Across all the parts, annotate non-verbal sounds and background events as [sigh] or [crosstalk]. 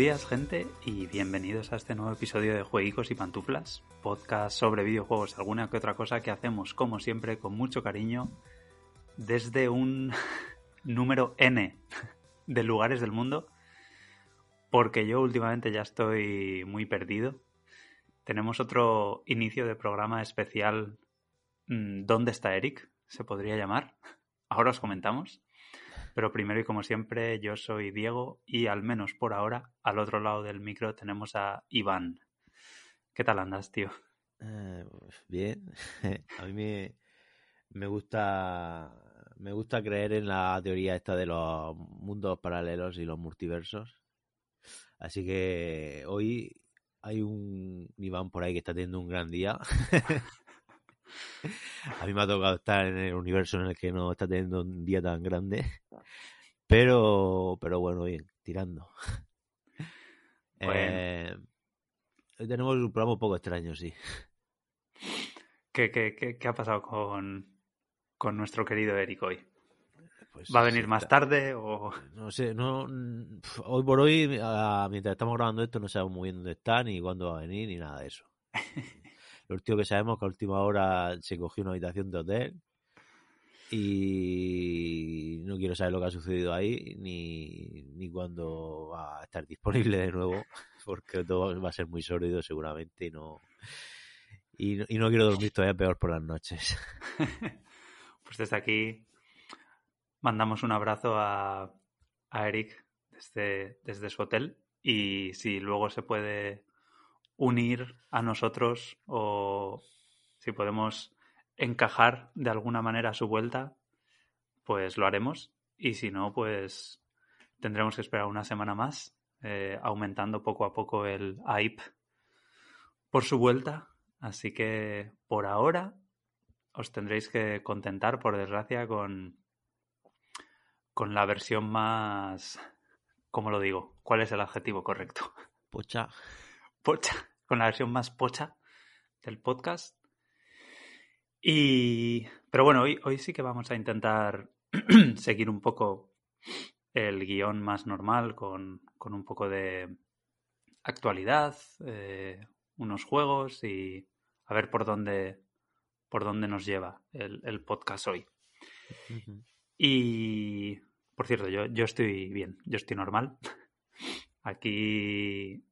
Días, gente, y bienvenidos a este nuevo episodio de Jueguicos y Pantuflas, podcast sobre videojuegos, alguna que otra cosa que hacemos, como siempre, con mucho cariño, desde un [laughs] número N de lugares del mundo, porque yo últimamente ya estoy muy perdido. Tenemos otro inicio de programa especial, mm, ¿Dónde está Eric? Se podría llamar. Ahora os comentamos. Pero primero y como siempre, yo soy Diego y al menos por ahora, al otro lado del micro tenemos a Iván. ¿Qué tal andas, tío? Eh, pues bien. [laughs] a mí me, me gusta me gusta creer en la teoría esta de los mundos paralelos y los multiversos. Así que hoy hay un Iván por ahí que está teniendo un gran día. [laughs] A mí me ha tocado estar en el universo en el que no está teniendo un día tan grande. Pero, pero bueno, bien, tirando. [laughs] Eh, hoy tenemos un programa un poco extraño, sí. ¿Qué, qué, qué, qué ha pasado con, con, nuestro querido Eric hoy? Pues, ¿Va a venir más tarde o...? No sé, no, hoy por hoy, mientras estamos grabando esto, no sabemos muy bien dónde está, ni cuándo va a venir, ni nada de eso. [laughs] Lo último que sabemos que a última hora se cogió una habitación de hotel y no quiero saber lo que ha sucedido ahí ni, ni cuándo va a estar disponible de nuevo [laughs] porque todo va a ser muy sólido seguramente y no y, no quiero dormir todavía peor por las noches. [laughs] pues desde aquí mandamos un abrazo a, a Eric desde, desde su hotel y si luego se puede unir a nosotros o si podemos encajar de alguna manera a su vuelta, pues lo haremos. Y si no, pues tendremos que esperar una semana más, eh, aumentando poco a poco el hype por su vuelta. Así que por ahora os tendréis que contentar, por desgracia, con, con la versión más... ¿Cómo lo digo? ¿Cuál es el adjetivo correcto? Pocha. Pocha [laughs] con la versión más pocha del podcast. Y, pero bueno, hoy, hoy sí que vamos a intentar [clears throat] seguir un poco el guion más normal con, con un poco de actualidad, eh, unos juegos y a ver por dónde, por dónde nos lleva el, el podcast hoy. Y, por cierto, yo, yo estoy bien, yo estoy normal. [laughs] Aquí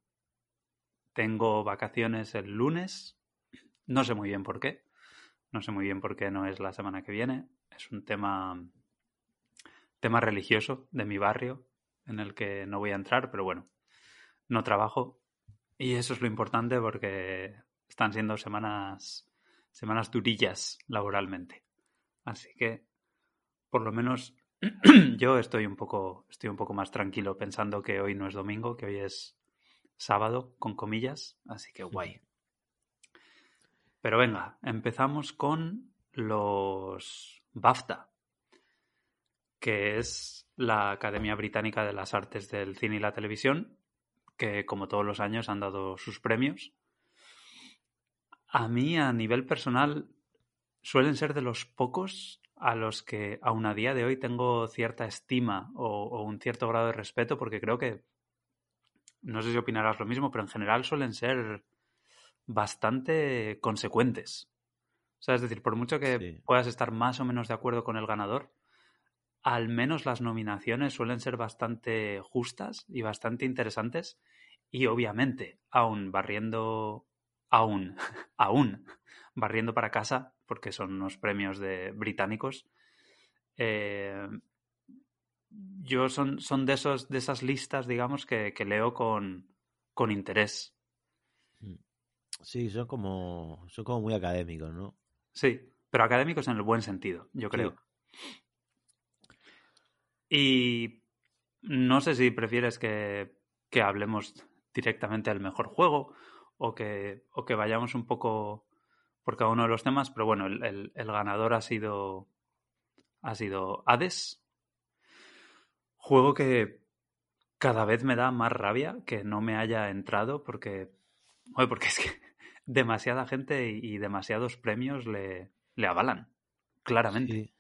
tengo vacaciones el lunes. No sé muy bien por qué. No sé muy bien por qué no es la semana que viene. Es un tema, tema religioso de mi barrio en el que no voy a entrar, pero bueno, no trabajo. Y eso es lo importante porque están siendo semanas, semanas durillas laboralmente. Así que, por lo menos, [clears throat] yo estoy un poco, estoy un poco más tranquilo pensando que hoy no es domingo, que hoy es sábado, con comillas, así que guay. Pero venga, empezamos con los BAFTA, que es la Academia Británica de las Artes del Cine y la Televisión, que como todos los años han dado sus premios. A mí, a nivel personal, suelen ser de los pocos a los que aún a día de hoy tengo cierta estima o, o un cierto grado de respeto, porque creo que no sé si opinarás lo mismo, pero en general suelen ser bastante consecuentes. O sea, es decir, por mucho que puedas estar más o menos de acuerdo con el ganador, al menos las nominaciones suelen ser bastante justas y bastante interesantes. Y obviamente, aún barriendo, aún, [laughs] aún barriendo para casa, porque son unos premios de británicos, eh, yo son, son de, esos, de esas listas, digamos, que, leo con, con interés. Mm. Sí, son como, son como muy académicos, ¿no? Sí, pero académicos en el buen sentido, yo creo. Y no sé si prefieres que, que, hablemos directamente del mejor juego o que, o que vayamos un poco por cada uno de los temas, pero bueno, el, el, el ganador ha sido, ha sido Hades, Juego que cada vez me da más rabia que no me haya entrado porque, porque es que [laughs] demasiada gente y, demasiados premios le, le avalan, claramente.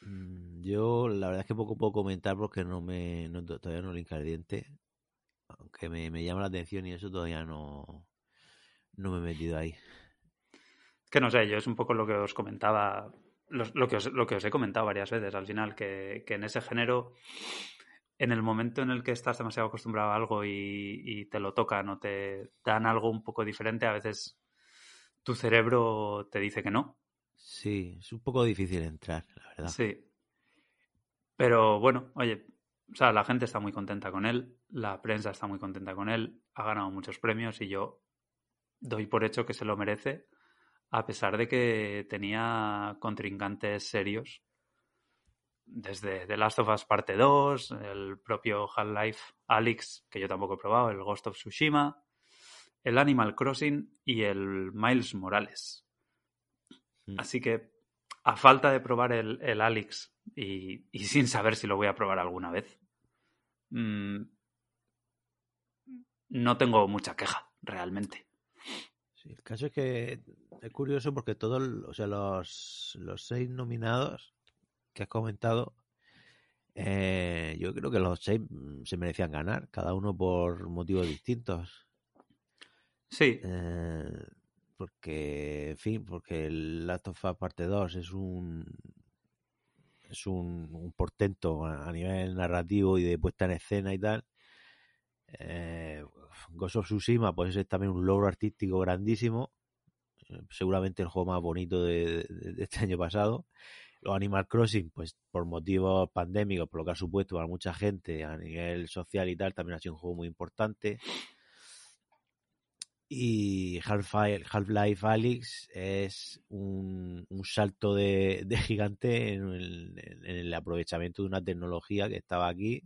Mm, yo la verdad es que poco puedo comentar porque no me todavía no le ingrediente. aunque me, me llama la atención y eso todavía no, no me he metido ahí. Que no sé, yo es un poco lo que os comentaba, lo, lo que, os, lo que os he comentado varias veces al final, que, que en ese género en el momento en el que estás demasiado acostumbrado a algo y, y, te lo tocan o te dan algo un poco diferente, a veces tu cerebro te dice que no. Sí, es un poco difícil entrar, la verdad. Sí. Pero bueno, oye, o sea, la gente está muy contenta con él, la prensa está muy contenta con él, ha ganado muchos premios y yo doy por hecho que se lo merece, a pesar de que tenía contrincantes serios desde The Last of Us Parte 2, el propio Half-Life Alyx, que yo tampoco he probado, el Ghost of Tsushima, el Animal Crossing y el Miles Morales. Mm. Así que, a falta de probar el, el Alyx y, y, sin saber si lo voy a probar alguna vez, mmm, no tengo mucha queja, realmente. Sí, el caso es que es curioso porque todos, o sea, los, los seis nominados que has comentado, eh, yo creo que los seis mm, se merecían ganar, cada uno por motivos distintos. Sí. Eh, porque, en fin, porque el Last of Us Parte 2 es un es un, un, portento a nivel narrativo y de puesta en escena y tal. Eh, Ghost of Tsushima, pues es también un logro artístico grandísimo. Eh, seguramente el juego más bonito de, este año pasado. Los Animal Crossing, pues por motivos pandémicos, por lo que ha supuesto para mucha gente a nivel social y tal, también ha sido un juego muy importante. Y Half-Life Half Alyx es un, un salto de, de, gigante en el, en el, aprovechamiento de una tecnología que estaba aquí,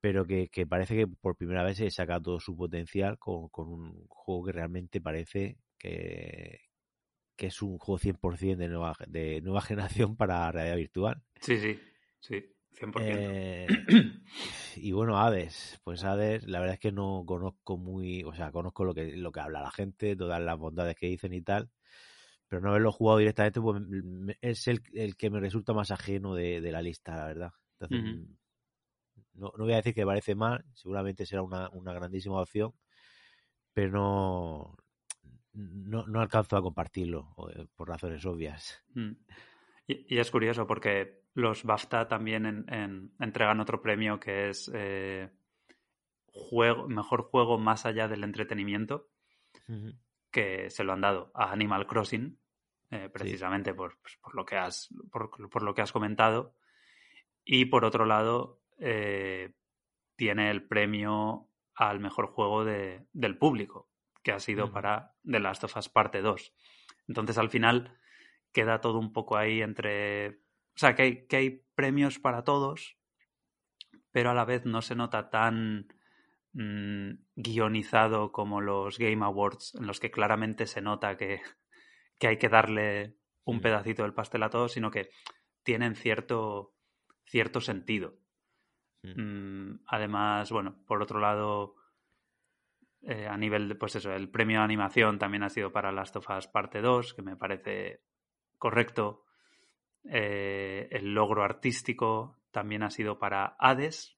pero que, que, parece que por primera vez se saca todo su potencial con, con un juego que realmente parece que, que es un juego 100% de nueva, de nueva [laughs] generación para realidad virtual. Sí, sí, sí, 100%. Eh, [clears throat] y bueno, Hades, pues Hades, la verdad es que no conozco muy, o sea, conozco lo que, lo que habla la gente, todas las bondades que dicen y tal, pero no haberlo jugado directamente, pues es el, el que me resulta más ajeno de, de la lista, la verdad. Entonces, uh -huh. no, no voy a decir que parece mal, seguramente será una, una grandísima opción, pero no, no, no alcanzo a compartirlo eh, por razones obvias. Mm. Y, y, es curioso porque los BAFTA también en, en, entregan otro premio que es eh, juego, mejor juego más allá del entretenimiento, uh -huh. que se lo han dado a Animal Crossing, eh, precisamente sí. por, pues, por, lo que has, por, por, lo que has comentado. Y por otro lado, eh, tiene el premio al mejor juego de, del público, que ha sido mm. para The Last of Us Parte 2. Entonces, al final, queda todo un poco ahí entre... O sea, que hay, que hay premios para todos, pero a la vez no se nota tan mmm, guionizado como los Game Awards, en los que claramente se nota que, que hay que darle un mm. pedacito del pastel a todos, sino que tienen cierto, cierto sentido. Mm. Además, bueno, por otro lado, eh, a nivel de, pues eso, el premio de animación también ha sido para Last of Us Parte 2, que me parece correcto. Eh, el logro artístico también ha sido para Hades.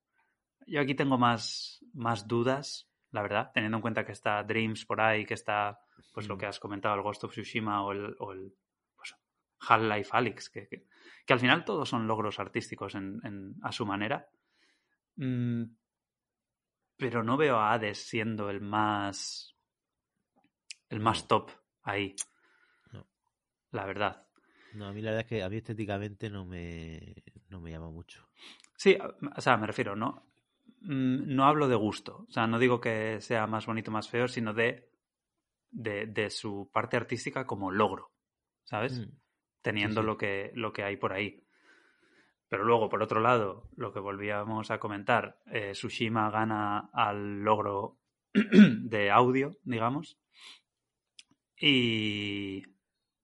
Yo aquí tengo más, más dudas, la verdad, teniendo en cuenta que está Dreams por ahí, que está, pues mm. lo que has comentado, el Ghost of Tsushima o el, o el pues, Half-Life Alyx, que, que, que, al final todos son logros artísticos en, en, a su manera. Mm, pero no veo a Hades siendo el más el más top ahí. No. La verdad. No, a mí la verdad es que a mí estéticamente no me, no me llama mucho. Sí, o sea, me refiero, ¿no? Mm, no hablo de gusto. O sea, no digo que sea más bonito más feo, sino de, de, de, su parte artística como logro. ¿Sabes? Mm. Teniendo sí, sí. Lo, que, lo que hay por ahí. Pero luego, por otro lado, lo que volvíamos a comentar, eh, Tsushima gana al logro [clears throat] de audio, digamos. Y,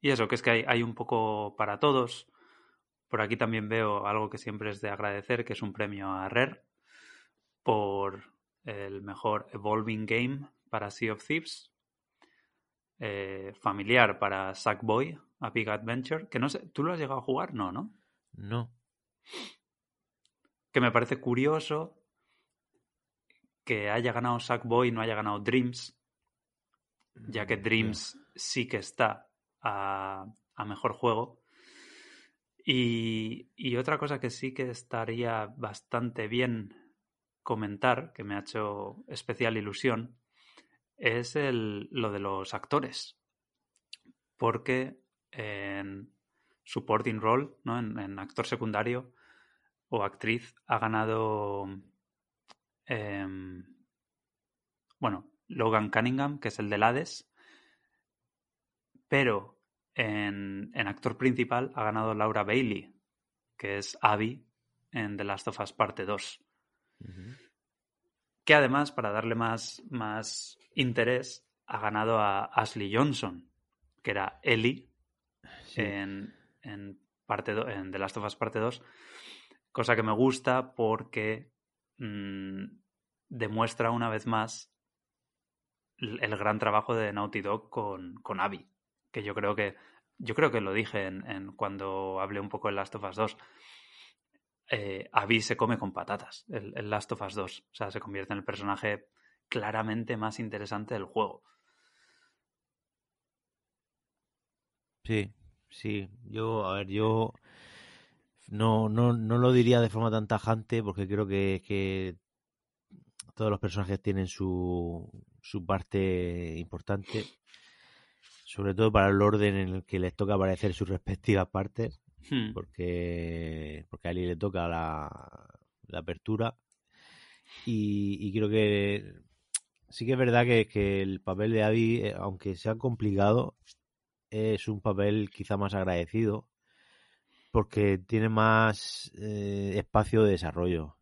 y eso, que es que hay, hay, un poco para todos. Por aquí también veo algo que siempre es de agradecer, que es un premio a Rare por el mejor Evolving Game para Sea of Thieves. Eh, familiar para Sackboy, a Big Adventure. Que no sé, ¿tú lo has llegado a jugar? No, ¿no? No. Que me parece curioso que haya ganado Sackboy y no haya ganado Dreams, ya que Mm, Dreams sí que está a, a mejor juego. Y, y otra cosa que sí que estaría bastante bien comentar, que me ha hecho especial ilusión, es el, lo de los actores. Porque en supporting role, ¿no? en, en actor secundario o actriz, ha ganado em, bueno, Logan Cunningham, que es el del Hades, pero en, en actor principal ha ganado Laura Bailey, que es Abby en The Last of Us Parte 2. Ujú. Que además, para darle más, más interés, ha ganado a Ashley Johnson, que era Ellie Sí. en, en, parte do- en The Last of Us Parte 2, cosa que me gusta porque mm, demuestra una vez más el gran trabajo de Naughty Dog con, con Abby, que yo creo que yo creo que lo dije en, cuando hablé un poco de Last of Us 2. Eh, Abby se come con patatas, el, el Last of Us 2. O sea, se convierte en el personaje claramente más interesante del juego. Sí, sí. Yo, a ver, yo no, no, no lo diría de forma tan tajante porque creo que, que todos los personajes tienen su, su parte importante, sobre todo para el orden en el que les toca aparecer sus respectivas partes, Hmm. porque, porque a Ali le toca la, la apertura y, y creo que sí que es verdad que, que el papel de Abby, eh, aunque sea complicado, es un papel quizá más agradecido porque tiene más eh, espacio de desarrollo.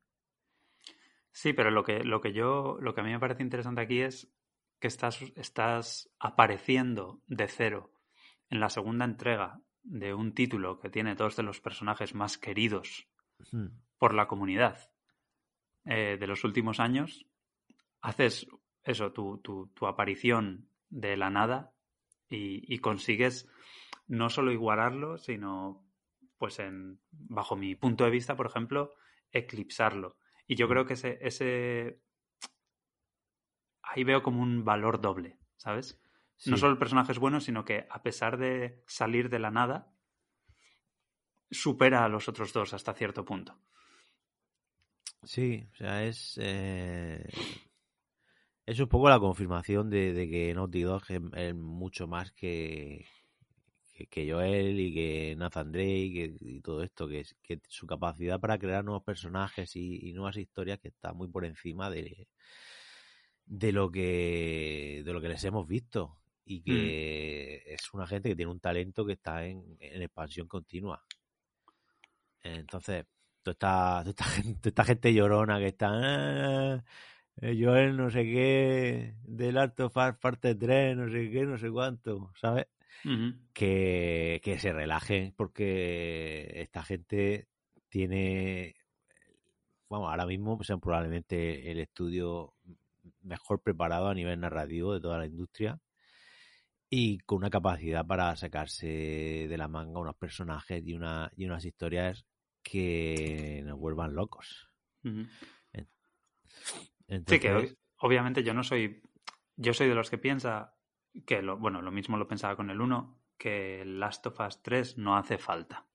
Sí, pero lo que, lo que yo, lo que a mí me parece interesante aquí es que estás, estás apareciendo de cero en la segunda entrega de un título que tiene dos de los personajes más queridos por la comunidad eh, de los últimos años. Haces eso, tu, tu, tu aparición de la nada y, y consigues no solo igualarlo, sino, pues en, bajo mi punto de vista, por ejemplo, eclipsarlo. Y yo creo que ese, ese ahí veo como un valor doble, ¿sabes? No solo el personaje es bueno, sino que a pesar de salir de la nada, supera a los otros dos hasta cierto punto. Sí, o sea, es. eh, es un poco la confirmación de, de que Naughty Dog es, es mucho más que, que, que Joel y que Nathan Drake y, y todo esto, que, que su capacidad para crear nuevos personajes y, y nuevas historias que está muy por encima de, de lo que de lo que les hemos visto y que es una gente que tiene un talento que está en, en expansión continua. Entonces, toda esta, toda esta, gente, toda esta gente llorona que está. "Ah, eh, Joel, no sé qué, del Alto Far parte 3, no sé qué, no sé cuánto, ¿sabes? Que, que se relajen porque esta gente tiene. Vamos, ahora mismo pues, es probablemente el estudio mejor preparado a nivel narrativo de toda la industria y con una capacidad para sacarse de la manga unos personajes y, una, y unas historias que nos vuelvan locos. Ujú. Entonces, Sí, que ob- obviamente yo no soy. Yo soy de los que piensa que, lo, bueno, lo mismo lo pensaba con el 1, que Last of Us 3 no hace falta.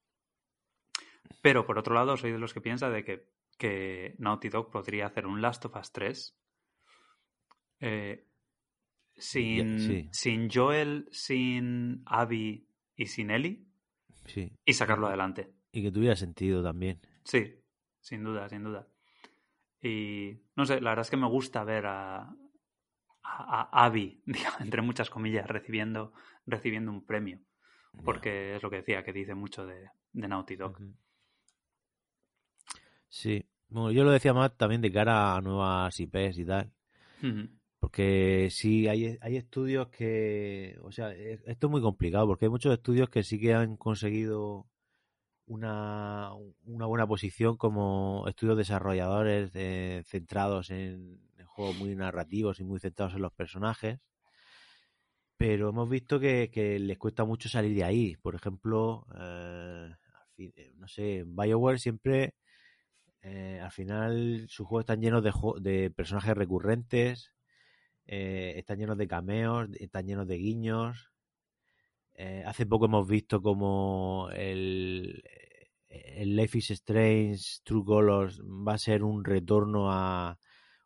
Pero por otro lado, soy de los que piensa de que, que Naughty Dog podría hacer un Last of Us 3 eh, sin, sí. sin Joel, sin Abby y sin Ellie sí. y sacarlo adelante. Y que tuviera sentido también. Sí, sin duda, sin duda. Y no sé, la verdad es que me gusta ver a, a, a Abby, [laughs] digamos, entre muchas comillas, recibiendo, recibiendo un premio. Porque es lo que decía, que dice mucho de, de Naughty Dog. Sí. Bueno, yo lo decía más también de cara a nuevas IPs y tal. Porque sí, hay, hay estudios que. O sea, e- esto es muy complicado porque hay muchos estudios que sí que han conseguido una, una buena posición como estudios desarrolladores eh, centrados en, en juegos muy narrativos y muy centrados en los personajes. Pero hemos visto que, les cuesta mucho salir de ahí. Por ejemplo, eh, eh, no sé, BioWare siempre Eh, al final sus juegos están llenos de, personajes recurrentes, están llenos de cameos, están llenos de guiños. Eh, hace poco hemos visto como el, el Life is Strange True Colors va a ser un retorno a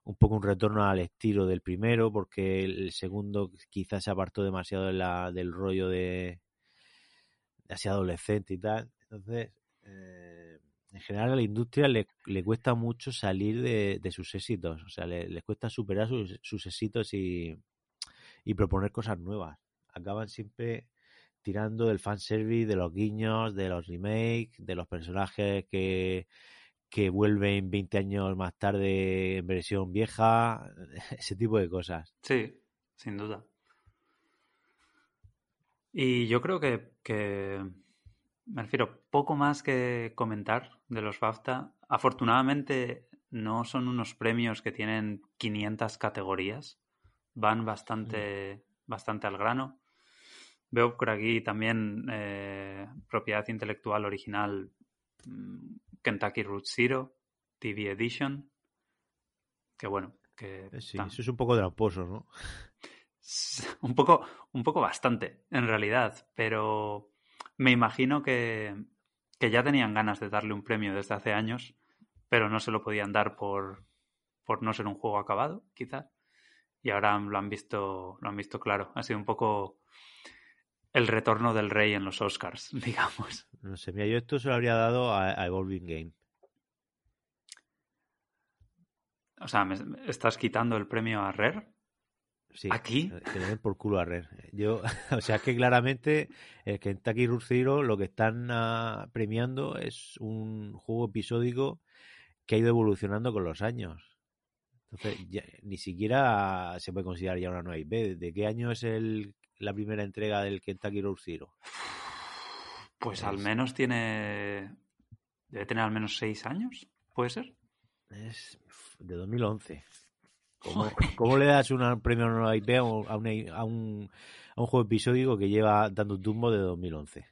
un poco un retorno al estilo del primero porque el segundo quizás se apartó demasiado de la, del rollo de, de así adolescente y tal. Entonces eh, en general a la industria le, le cuesta mucho salir de, de, sus éxitos. O sea le, le cuesta superar sus, sus éxitos y, y proponer cosas nuevas. Acaban siempre tirando del fanservice, de los guiños, de los remakes, de los personajes que, que vuelven 20 años más tarde en versión vieja, [laughs] ese tipo de cosas. Sí, sin duda. Y yo creo que, que, me refiero, poco más que comentar de los BAFTA. Afortunadamente no son unos premios que tienen 500 categorías, van bastante, bastante al grano. Veo por aquí también eh, propiedad intelectual original mm, Kentucky Root Zero, TV Edition. Que bueno, que. Eh, sí, eso es un poco tramposo, ¿no? [laughs] Un poco, un poco bastante, en realidad. Pero me imagino que, que ya tenían ganas de darle un premio desde hace años, pero no se lo podían dar por, por no ser un juego acabado, quizás. Y ahora lo han visto, lo han visto claro. Ha sido un poco el retorno del rey en los Oscars, [laughs] digamos. No sé, mira, yo esto se lo habría dado a, a Evolving Game. O sea, ¿me estás quitando el premio a Rare? Sí, ¿Aquí? Que le den por culo a Rare. Yo, [laughs] o sea, es que claramente el Kentucky Route Zero lo que están uh, premiando es un juego episódico que ha ido evolucionando con los años. Entonces, ya, ni siquiera se puede considerar ya una nueva IP. ¿De qué año es el la primera entrega del Kentucky Road Zero? Pues es... al menos tiene. Debe tener al menos seis años, ¿puede ser? Es de 2011. ¿Cómo, ¿cómo le das un premio a una IP a un, a, un, a un juego episódico que lleva dando un tumbo de 2011?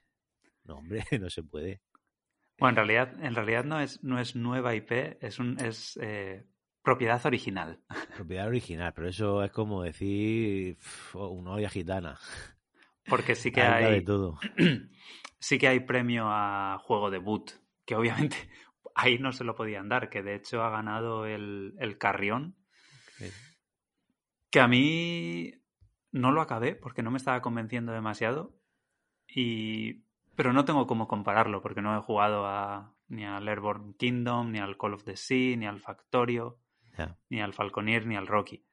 No, hombre, [laughs] no se puede. Bueno, en realidad, en realidad no es, no es nueva IP, es un es eh, Propiedad original. [laughs] Propiedad original, pero eso es como decir una olla gitana. Porque sí que hay. De todo. [clears throat] Sí que hay premio a juego debut, que obviamente [laughs] ahí no se lo podían dar, que de hecho ha ganado el, el Carrión. Que a mí no lo acabé porque no me estaba convenciendo demasiado. Y. Pero no tengo cómo compararlo, porque no he jugado a, ni al Airborne Kingdom, ni al Call of the Sea, ni al Factorio ni al Falconier ni al Rocky.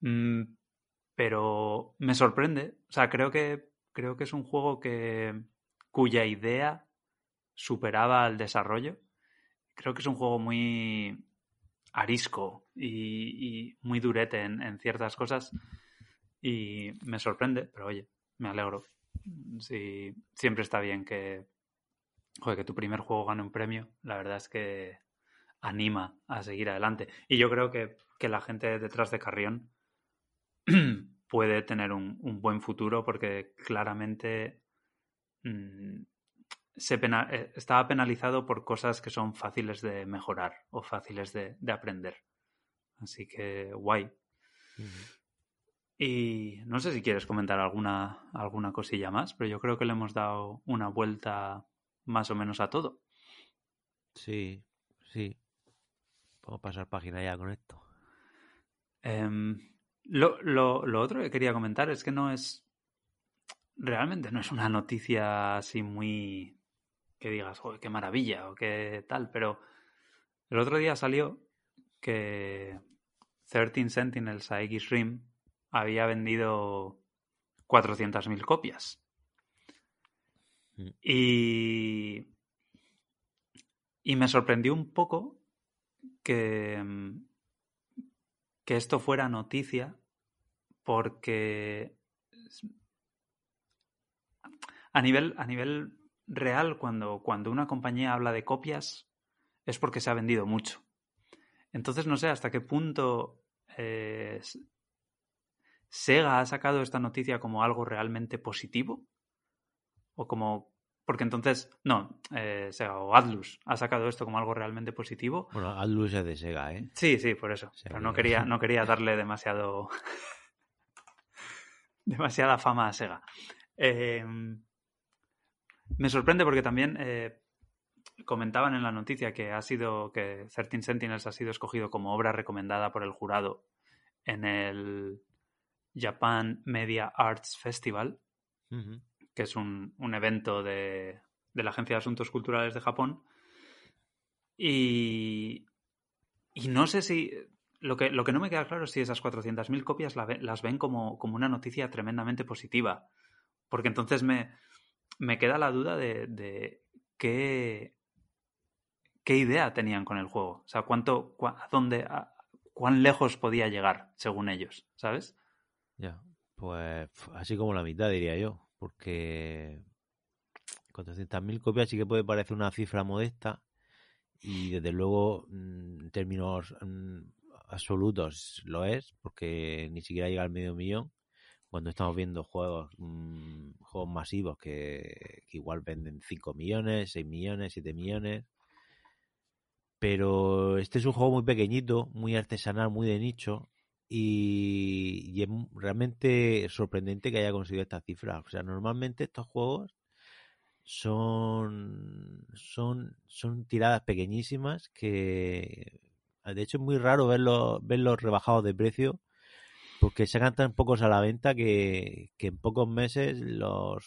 Mm, pero me sorprende. O sea, creo que, creo que es un juego que, cuya idea superaba al desarrollo. Creo que es un juego muy arisco y, muy durete en, en, ciertas cosas. Y me sorprende, pero oye, me alegro. Sí, siempre está bien que, joder, que tu primer juego gane un premio. La verdad es que anima a seguir adelante. Y yo creo que, que la gente detrás de Carrión [clears throat] puede tener un, un, buen futuro porque claramente mmm, se pena eh, estaba penalizado por cosas que son fáciles de mejorar o fáciles de, de aprender. Así que guay. Uh -huh. Y no sé si quieres comentar alguna, alguna cosilla más, pero yo creo que le hemos dado una vuelta más o menos a todo. Sí, sí. Vamos a pasar página ya con esto. Um, lo, lo, lo, otro que quería comentar es que no es. Realmente no es una noticia así muy. que digas, joder, qué maravilla o qué tal, pero el otro día salió que 13 Sentinels a X-Rim había vendido 400.000 copias. Mm. Y. Y me sorprendió un poco que, mm, que esto fuera noticia porque a nivel, a nivel real, cuando, cuando una compañía habla de copias, es porque se ha vendido mucho. Entonces no sé hasta qué punto eh, Sega ha sacado esta noticia como algo realmente positivo o como porque entonces, no, eh, Sega o Atlus ha sacado esto como algo realmente positivo. Bueno, Atlus es de Sega, ¿eh? Sí, sí, por eso. Pero no quería, no quería darle demasiado. [laughs] demasiada fama a Sega. Eh, me sorprende porque también eh, comentaban en la noticia que ha sido que 13 Sentinels ha sido escogido como obra recomendada por el jurado en el Japan Media Arts Festival, que es un, un evento de, de, la Agencia de Asuntos Culturales de Japón. Y, y no sé si... Lo que, lo que no me queda claro es si esas 400.000 copias la, las ven como, como una noticia tremendamente positiva. Porque entonces me, me queda la duda de, de qué, qué idea tenían con el juego. O sea, cuánto, a dónde, cuán lejos podía llegar, según ellos, ¿sabes? Ya, pues así como la mitad, diría yo. Porque 400.000 copias sí que puede parecer una cifra modesta. Y desde luego, mm, en términos mm, absolutos, lo es, porque ni siquiera llega al medio millón cuando estamos viendo juegos mmm, juegos masivos que, que, igual venden 5 millones, 6 millones, 7 millones. Pero este es un juego muy pequeñito, muy artesanal, muy de nicho. Y, y es realmente sorprendente que haya conseguido esta cifra. O sea, normalmente estos juegos son, son, son tiradas pequeñísimas que de hecho es muy raro verlos, verlos rebajados de precio porque sacan tan pocos a la venta que, que en pocos meses los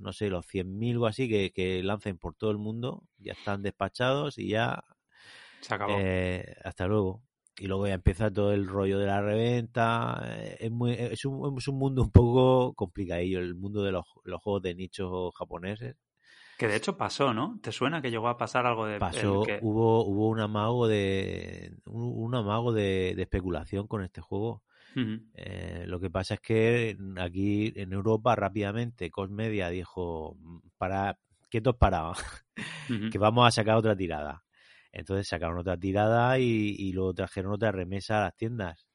no sé, los 100.000 o así que, que lancen por todo el mundo ya están despachados y ya se acabó. Eh, hasta luego. Y luego ya empieza todo el rollo de la reventa. Eh, es, muy, es, un, es un mundo un poco complicadillo, el mundo de los, los juegos de nichos japoneses. Que de hecho pasó, ¿no? ¿Te suena que llegó a pasar algo de pasó? Que... Hubo, hubo un amago de un, un amago de, de, especulación con este juego. Uh -huh. eh, lo que pasa es que aquí en Europa rápidamente Cosmedia dijo para quietos parados, [laughs] uh -huh. que vamos a sacar otra tirada. Entonces sacaron otra tirada y, y, luego trajeron otra remesa a las tiendas.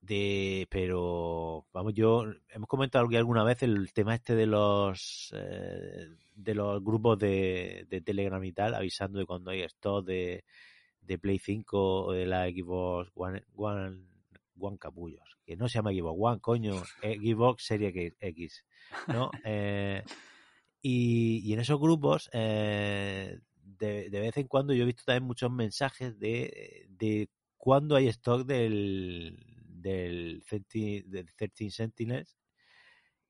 De, pero vamos, yo hemos comentado aquí alguna vez el tema este de los eh, de los grupos de, de, Telegram y tal, avisando de cuando hay stock de, de Play 5 o de la Xbox One, One, One Capullos, que no se llama Xbox One, coño, Xbox Serie X, ¿no? [laughs] eh, y, y, en esos grupos eh, de, de, vez en cuando yo he visto también muchos mensajes de, de cuándo hay stock del, del, 13, del 13 Sentinels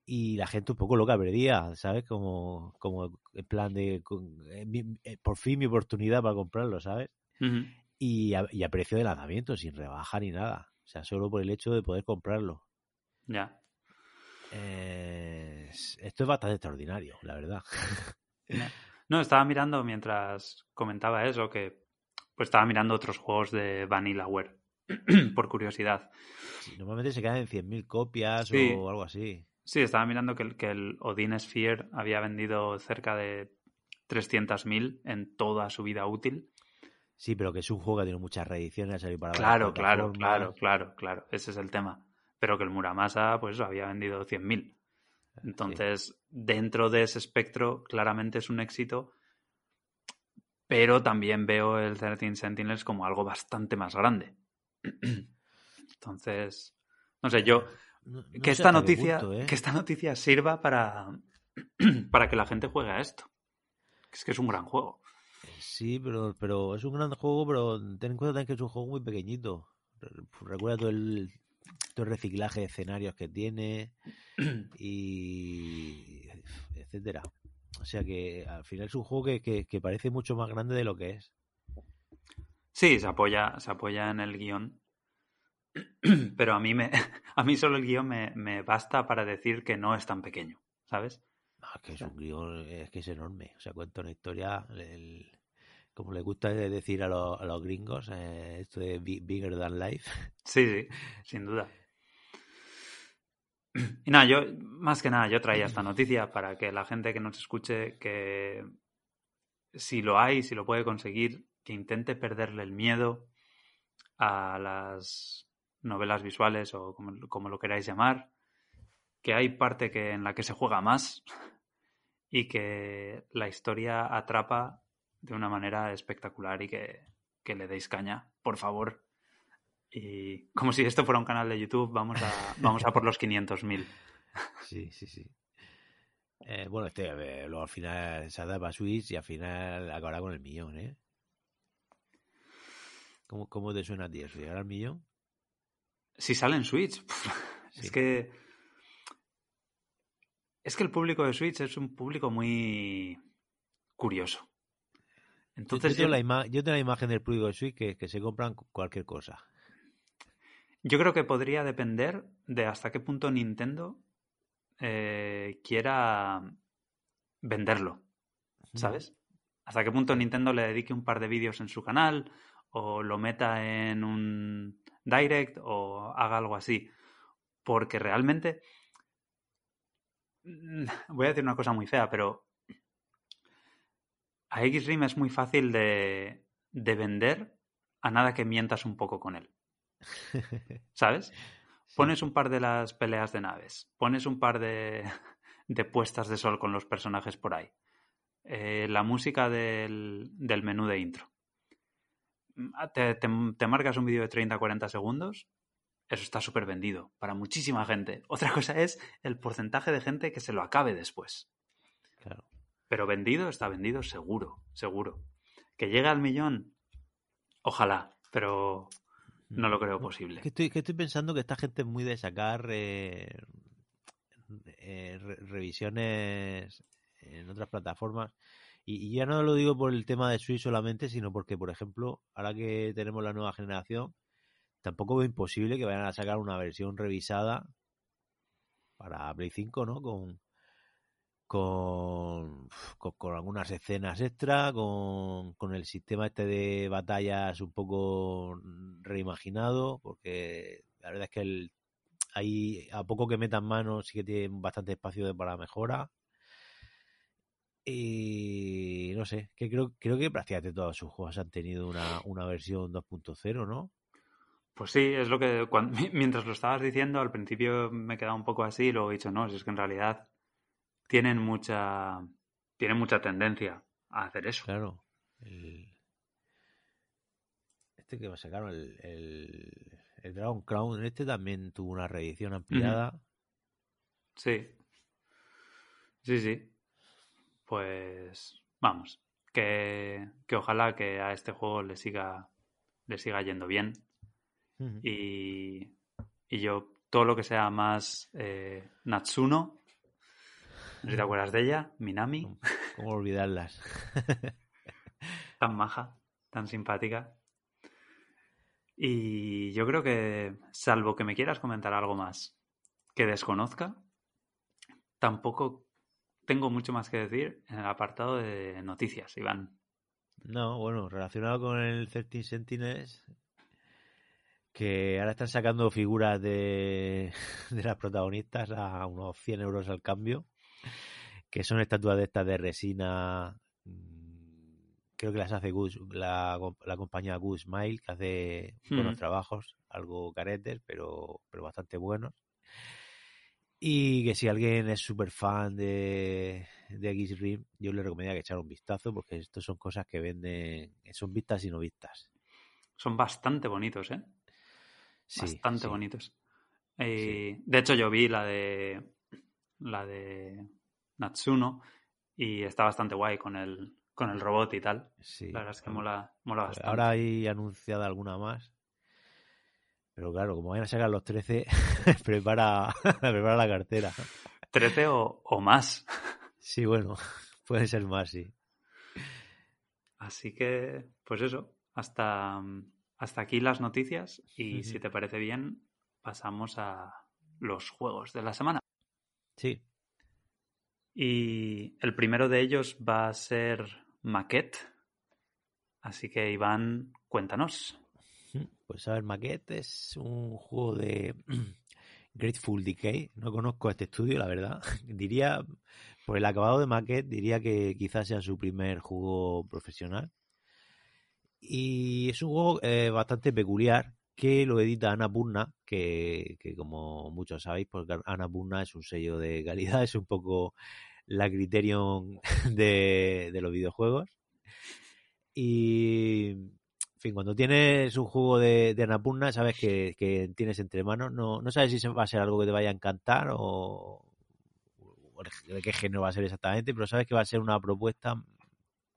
y la gente un poco loca perdía, ¿sabes? Como, como en plan de eh, por fin mi oportunidad para comprarlo, ¿sabes? Uh -huh. y, a, y, a, precio de lanzamiento, sin rebaja ni nada. O sea, solo por el hecho de poder comprarlo. Ya. Eh, esto es bastante extraordinario, la verdad. [laughs] No, estaba mirando mientras comentaba eso, que pues estaba mirando otros juegos de Vanillaware, [clears throat] por curiosidad. Normalmente se quedan en 100.000 copias sí. o algo así. Sí, estaba mirando que el, que el Odin Sphere había vendido cerca de 300.000 en toda su vida útil. Sí, pero que es un juego que tiene muchas reediciones. Para claro, claro, claro, claro, claro. Ese es el tema. Pero que el Muramasa, pues había vendido 100.000. Entonces, sí. dentro de ese espectro, claramente es un éxito, pero también veo el 13 Sentinels como algo bastante más grande. [clears throat] Entonces, no sé, yo no, no que esta noticia, punto, ¿eh? que esta noticia sirva para, [clears throat] para que la gente juegue a esto. Es que es un gran juego. Sí, pero, pero es un gran juego, pero ten en cuenta también que es un juego muy pequeñito. Recuerda todo el, reciclaje de escenarios que tiene [clears throat] y etcétera. O sea que al final es un juego que, que, que, parece mucho más grande de lo que es. Sí, se apoya, se apoya en el guion. [clears throat] Pero a mí me, [laughs] a mí solo el guion me, me basta para decir que no es tan pequeño, ¿sabes? No, es que es un guion, es que es enorme. O sea, cuenta una historia, el, como le gusta decir a, los, a los gringos, eh, esto de bigger than life. Sí, sí, sin duda. [clears throat] Y nada, yo, más que nada, yo traía esta [clears throat] noticia para que la gente que nos escuche, que si lo hay, si lo puede conseguir, que intente perderle el miedo a las novelas visuales o como, como lo queráis llamar, que hay parte que, en la que se juega más [laughs] y que la historia atrapa de una manera espectacular y que, que le deis caña, por favor. Y como si esto fuera un canal de YouTube, vamos a, vamos a por los 500.000. [laughs] Sí, sí, sí. Eh, bueno, este eh, luego al final se adapta a Switch y al final acabará con el millón, ¿eh? ¿Cómo, cómo te suena a ti eso? ¿Llegará al millón? Si sale en Switch, [laughs] es que. Es que el público de Switch es un público muy curioso. Entonces, yo, tengo yo, la yo tengo la imagen del público de Switch que, que se compran cualquier cosa. Yo creo que podría depender de hasta qué punto Nintendo eh, quiera venderlo. ¿sabes? Hasta qué punto Nintendo le dedique un par de vídeos en su canal o lo meta en un direct o haga algo así. Porque realmente... [laughs] Voy a decir una cosa muy fea, pero a X-Rim es muy fácil de, de vender a nada que mientas un poco con él. ¿Sabes? Sí. Pones un par de las peleas de naves, pones un par de, [laughs] de puestas de sol con los personajes por ahí, eh, la música del, del menú de intro. Mm, Te, te- te marcas un vídeo de 30-40 segundos, eso está súper vendido para muchísima gente. [laughs] Otra cosa es el porcentaje de gente que se lo acabe después. Claro. Pero vendido está vendido seguro, seguro. Que llegue al millón, ojalá, pero no lo creo posible. Que estoy, que estoy pensando que esta gente es muy de sacar eh, eh, re- revisiones en otras plataformas. Y, y ya no lo digo por el tema de Switch solamente, sino porque, por ejemplo, ahora que tenemos la nueva generación, tampoco veo imposible que vayan a sacar una versión revisada para Play 5, ¿no? Con, con, con, algunas escenas extra, con, con el sistema este de batallas un poco reimaginado, porque la verdad es que el, ahí a poco que metan manos sí que tienen bastante espacio para mejora. Y no sé, que creo, creo que prácticamente todos sus juegos han tenido una, una versión 2.0, ¿no? Pues sí, es lo que [laughs] mientras lo estabas diciendo al principio me quedaba un poco así y luego he dicho, no, si es que en realidad tienen mucha tienen mucha tendencia a hacer eso. Claro. El... Este que sacaron, el, el, el Dragon Crown, este también tuvo una reedición ampliada. Sí. Sí, sí. Pues vamos, que, que ojalá que a este juego le siga le siga yendo bien y, y yo todo lo que sea más eh, Natsuno, no sé si te acuerdas de ella, Minami, ¿Cómo, cómo olvidarlas? [laughs] tan maja, tan simpática. Y yo creo que, salvo que me quieras comentar algo más que desconozca, tampoco tengo mucho más que decir en el apartado de noticias, Iván. No, bueno, relacionado con el 13 Sentinels, que ahora están sacando figuras de, [laughs] de las protagonistas a unos 100 euros al cambio, que son estatuas de estas de resina, mm, creo que las hace Gus, la, la compañía Gus Smile, que hace buenos Mm. trabajos, algo caretes, pero, pero bastante buenos. Y que si alguien es súper fan de, de X-Rim, yo le recomendaría que echara un vistazo, porque esto son cosas que venden, son vistas y no vistas. Son bastante bonitos, ¿eh? Sí, bastante sí. bonitos. Eh, De hecho, yo vi la de la de Natsuno y está bastante guay con el con el robot y tal. Sí. La verdad es que mola, mola bastante. Ahora hay anunciada alguna más. Pero claro, como vayan a sacar los 13, [laughs] prepara, [laughs] prepara la cartera. 13 o, o más. Sí, bueno, [laughs] puede ser más, sí. Así que, pues eso, hasta, hasta aquí las noticias y si te parece bien, pasamos a los juegos de la semana. Sí, Y el primero de ellos va a ser Maquette. Así que, Iván, cuéntanos. pues a ver, Maquette es un juego de [clears throat] Grateful Decay. No conozco este estudio, la verdad. [laughs] Diría, por el acabado de Maquette, diría que quizás sea su primer juego profesional. Y es un juego eh, bastante peculiar que lo edita Annapurna, que, que como muchos sabéis, porque Annapurna es un sello de calidad, [laughs] es un poco la Criterion [laughs] de, de los videojuegos. Y, en fin, cuando tienes un juego de, de Annapurna, sabes que, que tienes entre manos. No, no sabes si va a ser algo que te vaya a encantar o, o de qué género va a ser exactamente, pero sabes que va a ser una propuesta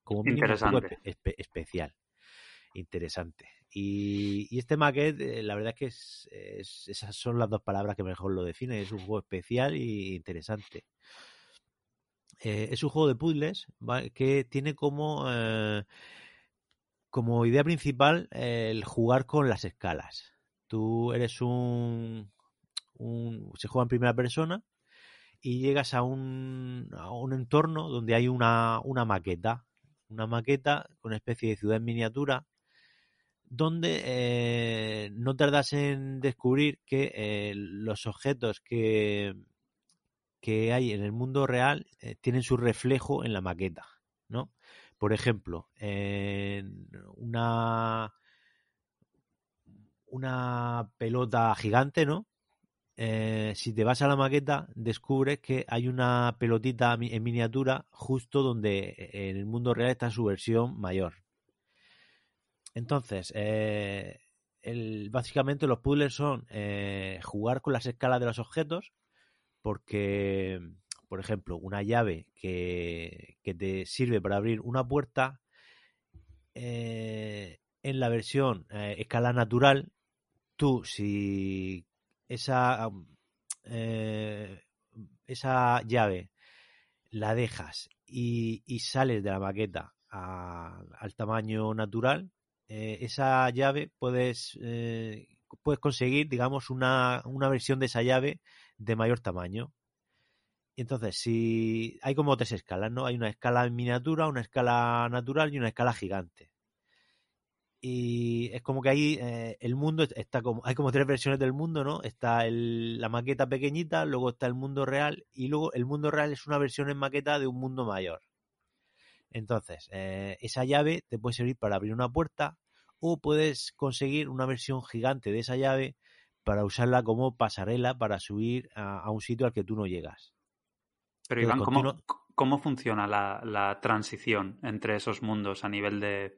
como mínimo Interesante. espe- especial, interesante. Y, y este maquete, eh, la verdad es que es- es- esas son las dos palabras que mejor lo definen. Es un juego especial y interesante. Eh, es un juego de puzzles que tiene como, eh, como idea principal el jugar con las escalas. Tú eres un, se juega en primera persona y llegas a un, a un entorno donde hay una, una maqueta, una maqueta con una especie de ciudad en miniatura, donde eh, no tardas en descubrir que los objetos que, que hay en el mundo real eh, tienen su reflejo en la maqueta, ¿no? Por ejemplo, en una una pelota gigante, ¿no? Eh, si te vas a la maqueta, descubres que hay una pelotita en miniatura justo donde eh, en el mundo real está su versión mayor. Entonces, eh, básicamente los puzzles son jugar con las escalas de los objetos, porque, por ejemplo, una llave que, que te sirve para abrir una puerta, eh, en la versión eh, escala natural, tú si esa, eh, esa llave la dejas y, y sales de la maqueta al tamaño natural, esa llave puedes, puedes conseguir, digamos, una, una versión de esa llave de mayor tamaño. Entonces, si hay como tres escalas, ¿no? Hay una escala en miniatura, una escala natural y una escala gigante. Y es como que ahí eh, el mundo está como, hay como tres versiones del mundo, ¿no? Está la maqueta pequeñita, luego está el mundo real y luego el mundo real es una versión en maqueta de un mundo mayor. Entonces, eh, esa llave te puede servir para abrir una puerta o puedes conseguir una versión gigante de esa llave para usarla como pasarela para subir a, a un sitio al que tú no llegas. Pero Iván, ¿cómo, cómo funciona la, la transición entre esos mundos a nivel de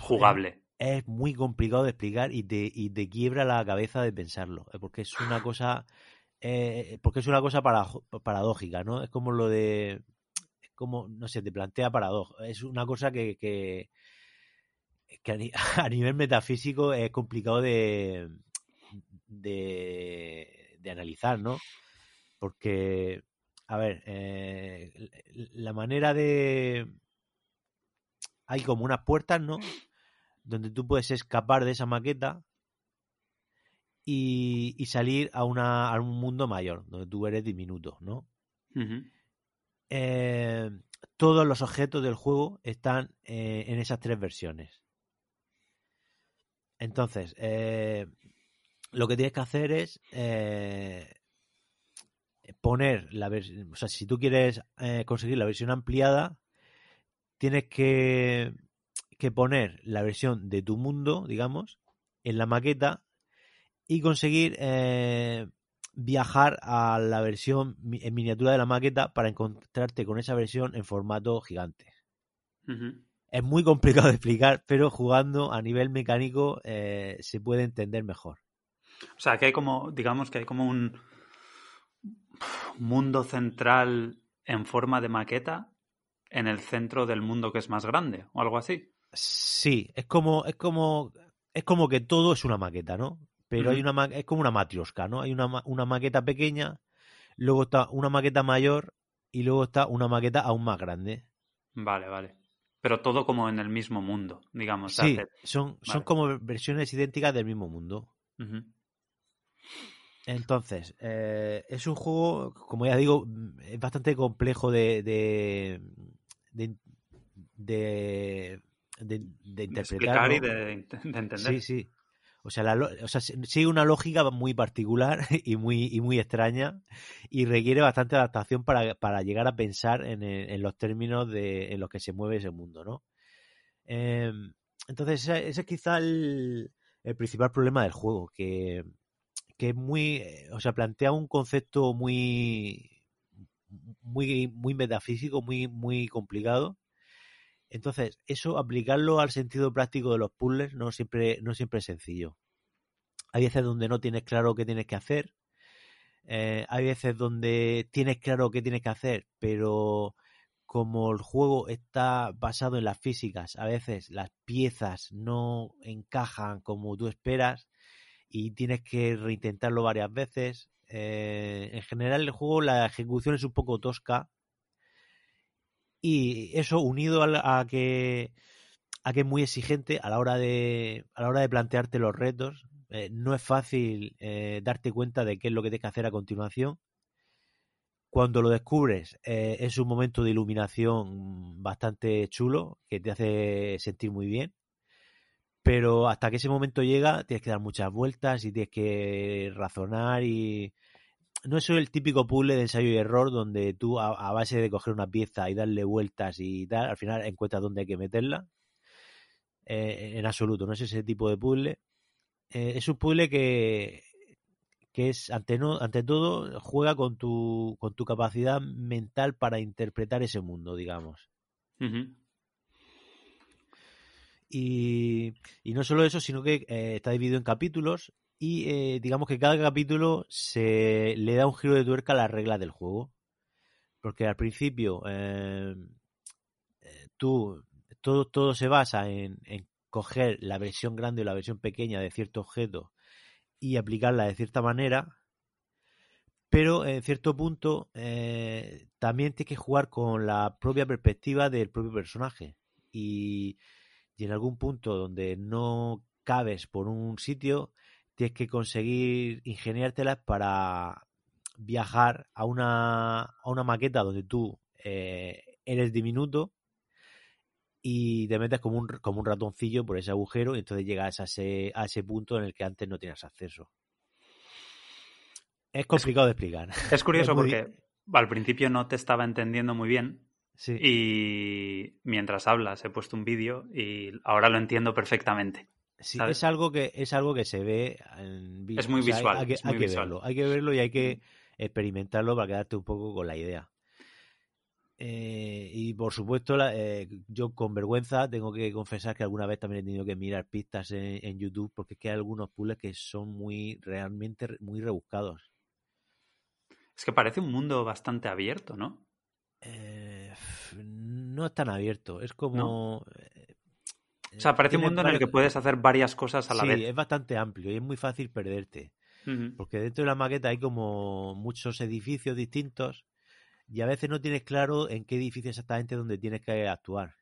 jugable? es muy complicado de explicar y te, y te quiebra la cabeza de pensarlo, eh, porque es una [sighs] cosa, eh, porque es una cosa para- paradójica, ¿no? Es como lo de, es como, no sé, te plantea paradoja, es una cosa que, que, que a [laughs] nivel metafísico es complicado de, de, de analizar, ¿no? Porque, a ver, eh, la manera de... Hay como unas puertas, ¿no? donde tú puedes escapar de esa maqueta y, y salir a, una, a un mundo mayor, donde tú eres diminuto, ¿no? Eh, todos los objetos del juego están eh, en esas tres versiones. Entonces, eh, lo que tienes que hacer es eh, poner la versión, o sea, si tú quieres eh, conseguir la versión ampliada, tienes que que poner la versión de tu mundo, digamos, en la maqueta y conseguir eh, viajar a la versión en miniatura de la maqueta para encontrarte con esa versión en formato gigante. Es muy complicado de explicar, pero jugando a nivel mecánico eh, se puede entender mejor. O sea, que hay como, digamos que hay como un mundo central en forma de maqueta en el centro del mundo que es más grande o algo así. Sí, es como, es como, es como que todo es una maqueta, ¿no? Pero hay una es como una matrioska, ¿no? Hay una, una maqueta pequeña, luego está una maqueta mayor y luego está una maqueta aún más grande. Vale, vale. Pero todo como en el mismo mundo, digamos. Sí, hace- son, son como versiones idénticas del mismo mundo. Entonces, eh, es un juego, como ya digo, es bastante complejo de, de, de, de, de- de De interpretar. explicar y ¿no? de, de entender. Sí, sí. O sea, la o sea, si- sigue una lógica muy particular [laughs] y muy, y muy extraña y requiere bastante adaptación para, para llegar a pensar en, los términos de, en los que se mueve ese mundo, ¿no? Eh, entonces, ese, ese es quizá el, el principal problema del juego, que, que es muy, eh, o sea, plantea un concepto muy, muy, muy metafísico, muy, muy complicado. Entonces, eso aplicarlo al sentido práctico de los puzzles no siempre, no siempre es sencillo. Hay veces donde no tienes claro qué tienes que hacer. Eh, hay veces donde tienes claro qué tienes que hacer, pero como el juego está basado en las físicas, a veces las piezas no encajan como tú esperas y tienes que reintentarlo varias veces. Eh, en general el juego la ejecución es un poco tosca. Y eso unido a, que a que es muy exigente a la hora de a la hora de plantearte los retos eh, no es fácil eh, darte cuenta de qué es lo que tienes que hacer a continuación. Cuando lo descubres es un momento de iluminación bastante chulo que te hace sentir muy bien pero hasta que ese momento llega tienes que dar muchas vueltas y tienes que razonar y no es el típico puzzle de ensayo y error donde tú a, base de coger una pieza y darle vueltas y tal, al final encuentras dónde hay que meterla. Eh, en absoluto, no es ese tipo de puzzle. Eh, es un puzzle que, que es, ante, ante todo, juega con tu, con tu capacidad mental para interpretar ese mundo, digamos. Y, no solo eso, sino que eh, está dividido en capítulos y eh, digamos que cada capítulo se le da un giro de tuerca a la regla del juego. Porque al principio eh, tú, todo, todo se basa en, en, coger la versión grande o la versión pequeña de cierto objeto y aplicarla de cierta manera. Pero en cierto punto también tienes que jugar con la propia perspectiva del propio personaje. Y y en algún punto donde no cabes por un sitio, tienes que conseguir ingeniártelas para viajar a una, a una maqueta donde tú eh, eres diminuto y te metes como un, como un ratoncillo por ese agujero y entonces llegas a ese, a ese punto en el que antes no tienes acceso. Es complicado de explicar. Es [laughs] curioso porque al principio no te estaba entendiendo muy bien y mientras hablas he puesto un vídeo y ahora lo entiendo perfectamente. Sí, es algo que es algo que se ve en Es muy visual. Hay, que, verlo, hay que verlo y hay que experimentarlo para quedarte un poco con la idea. Eh, y por supuesto, eh, yo con vergüenza tengo que confesar que alguna vez también he tenido que mirar pistas en, YouTube porque es que hay algunos puzzles que son muy, realmente muy rebuscados. Es que parece un mundo bastante abierto, ¿no? Eh, no es tan abierto. Es como. Eh, o sea, parece un mundo en el que puedes hacer varias cosas a la vez. Sí, es bastante amplio y es muy fácil perderte. Porque dentro de la maqueta hay como muchos edificios distintos y a veces no tienes claro en qué edificio exactamente donde tienes que actuar.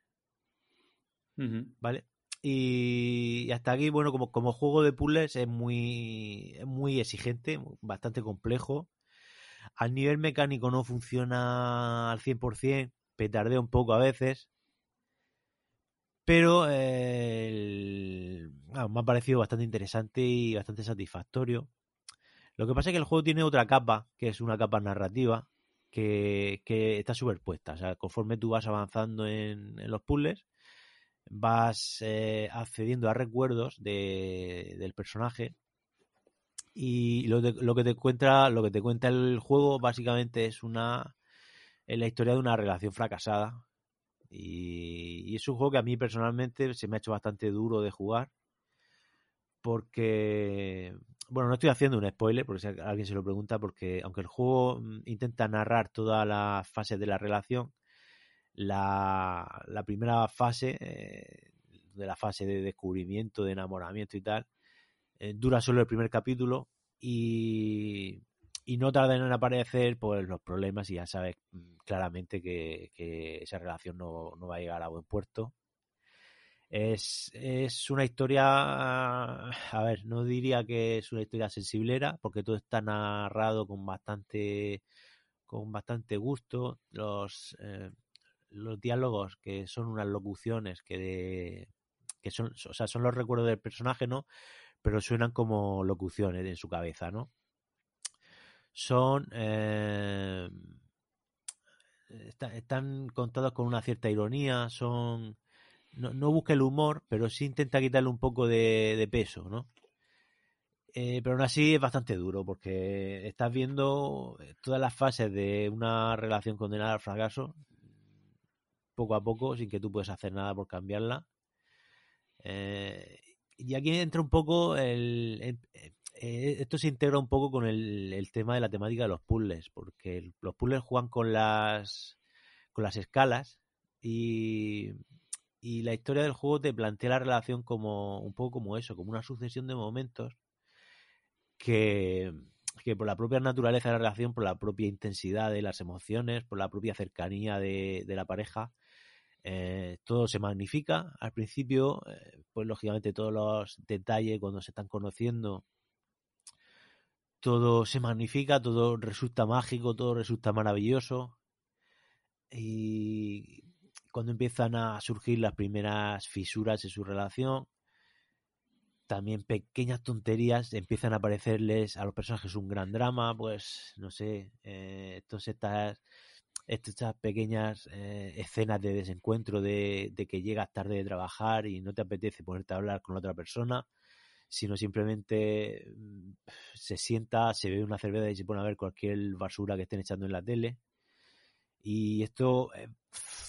¿Vale? Y, hasta aquí, bueno, como, como juego de puzzles es muy, es muy exigente, bastante complejo. Al nivel mecánico no funciona al 100%, petardea un poco a veces. Pero me ha parecido bastante interesante y bastante satisfactorio. Lo que pasa es que el juego tiene otra capa, que es una capa narrativa, que, está superpuesta. O sea, conforme tú vas avanzando en, los puzzles, vas eh, accediendo a recuerdos del personaje y lo, lo, que te cuenta lo que te cuenta el juego básicamente es una es la historia de una relación fracasada. Y, es un juego que a mí personalmente se me ha hecho bastante duro de jugar porque bueno no estoy haciendo un spoiler porque si alguien se lo pregunta porque aunque el juego mm, intenta narrar todas las fases de la relación la, la primera fase eh, de la fase de descubrimiento de enamoramiento y tal eh, dura solo el primer capítulo y, no tardan en aparecer pues, los problemas y ya sabes mm, claramente que, esa relación no, va a llegar a buen puerto. Es, una historia, a ver, no diría que es una historia sensiblera, porque todo está narrado con bastante, con bastante gusto. Los, eh, los diálogos, que son unas locuciones que, que son, o sea, son los recuerdos del personaje, ¿no? pero suenan como locuciones en su cabeza, ¿no? Son... Eh, están contados con una cierta ironía, son... no, no busca el humor, pero sí intenta quitarle un poco de, peso, ¿no? Eh, pero aún así es bastante duro porque estás viendo todas las fases de una relación condenada al fracaso poco a poco sin que tú puedas hacer nada por cambiarla. Eh, y aquí entra un poco el, eh, esto se integra un poco con el, tema de la temática de los puzzles, porque los puzzles juegan con las con las escalas y, y la historia del juego te plantea la relación como un poco como eso, como una sucesión de momentos que, por la propia naturaleza de la relación, por la propia intensidad de las emociones, por la propia cercanía de, de la pareja, eh, todo se magnifica. Al principio, eh, pues lógicamente todos los detalles cuando se están conociendo, todo se magnifica, todo resulta mágico, todo resulta maravilloso. Y cuando empiezan a surgir las primeras fisuras en su relación, también pequeñas tonterías empiezan a aparecerles a los personajes un gran drama, pues no sé, eh, estas, estas pequeñas eh, escenas de desencuentro de, de, que llegas tarde de trabajar y no te apetece ponerte a hablar con otra persona, sino simplemente mm, se sienta, se ve una cerveza y se pone a ver cualquier basura que estén echando en la tele. Y esto es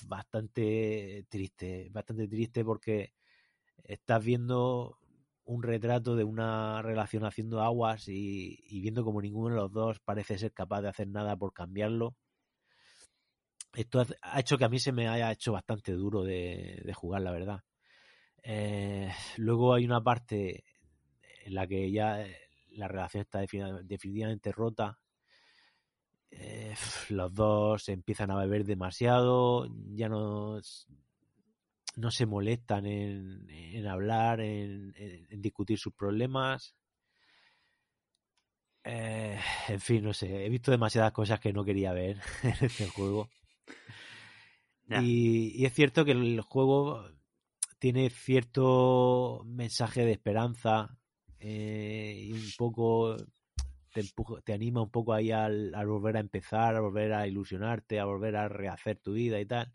bastante triste, bastante triste porque estás viendo un retrato de una relación haciendo aguas y, viendo como ninguno de los dos parece ser capaz de hacer nada por cambiarlo. Esto ha hecho que a mí se me haya hecho bastante duro de, jugar, la verdad. Eh, luego hay una parte en la que ya eh, la relación está definitivamente rota. Eh, los dos empiezan a beber demasiado, ya no no se molestan en, hablar, en, discutir sus problemas. Eh, en fin, no sé, he visto demasiadas cosas que no quería ver [laughs] en este juego. Y, es cierto que el juego tiene cierto mensaje de esperanza eh, y un poco te, te anima un poco ahí al, al volver a empezar, a volver a ilusionarte, a volver a rehacer tu vida y tal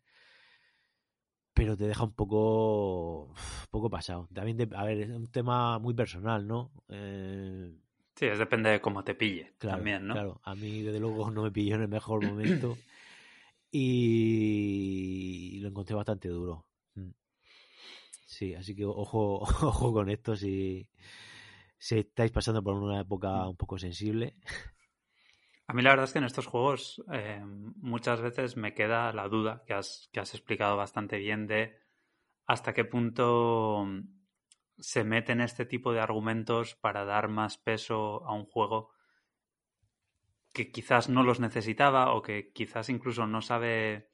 pero te deja un poco, poco pasado. También, a ver, es un tema muy personal, ¿no? Eh... Sí, es depende de cómo te pille también, ¿no? Claro, a mí desde luego no me pilló en el mejor [clears throat] momento y lo encontré bastante duro. Mm. Sí, así que ojo, [laughs] ojo con esto si, si estáis pasando por una época un poco sensible. A mí la verdad es que en estos juegos eh, muchas veces me queda la duda que has, que has explicado bastante bien de hasta qué punto se meten este tipo de argumentos para dar más peso a un juego que quizás no los necesitaba o que quizás incluso no sabe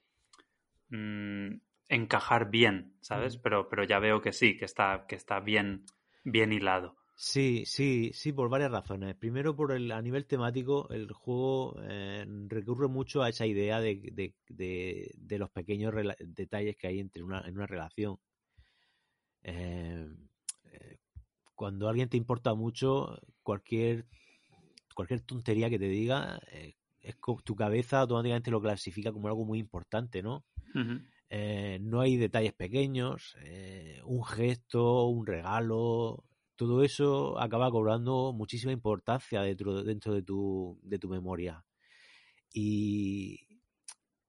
mmm, encajar bien, ¿sabes? Pero, pero ya veo que sí, que está, que está bien, bien hilado. Sí, sí, sí, por varias razones. Primero, por el, a nivel temático, el juego eh, recurre mucho a esa idea de, de, de, los pequeños detalles que hay entre una, en una relación. Eh, eh, cuando alguien te importa mucho, cualquier, cualquier tontería que te diga, es tu cabeza automáticamente lo clasifica como algo muy importante, ¿no? no hay detalles pequeños, un gesto, un regalo, todo eso acaba cobrando muchísima importancia dentro, dentro de, tu, de tu memoria. Y,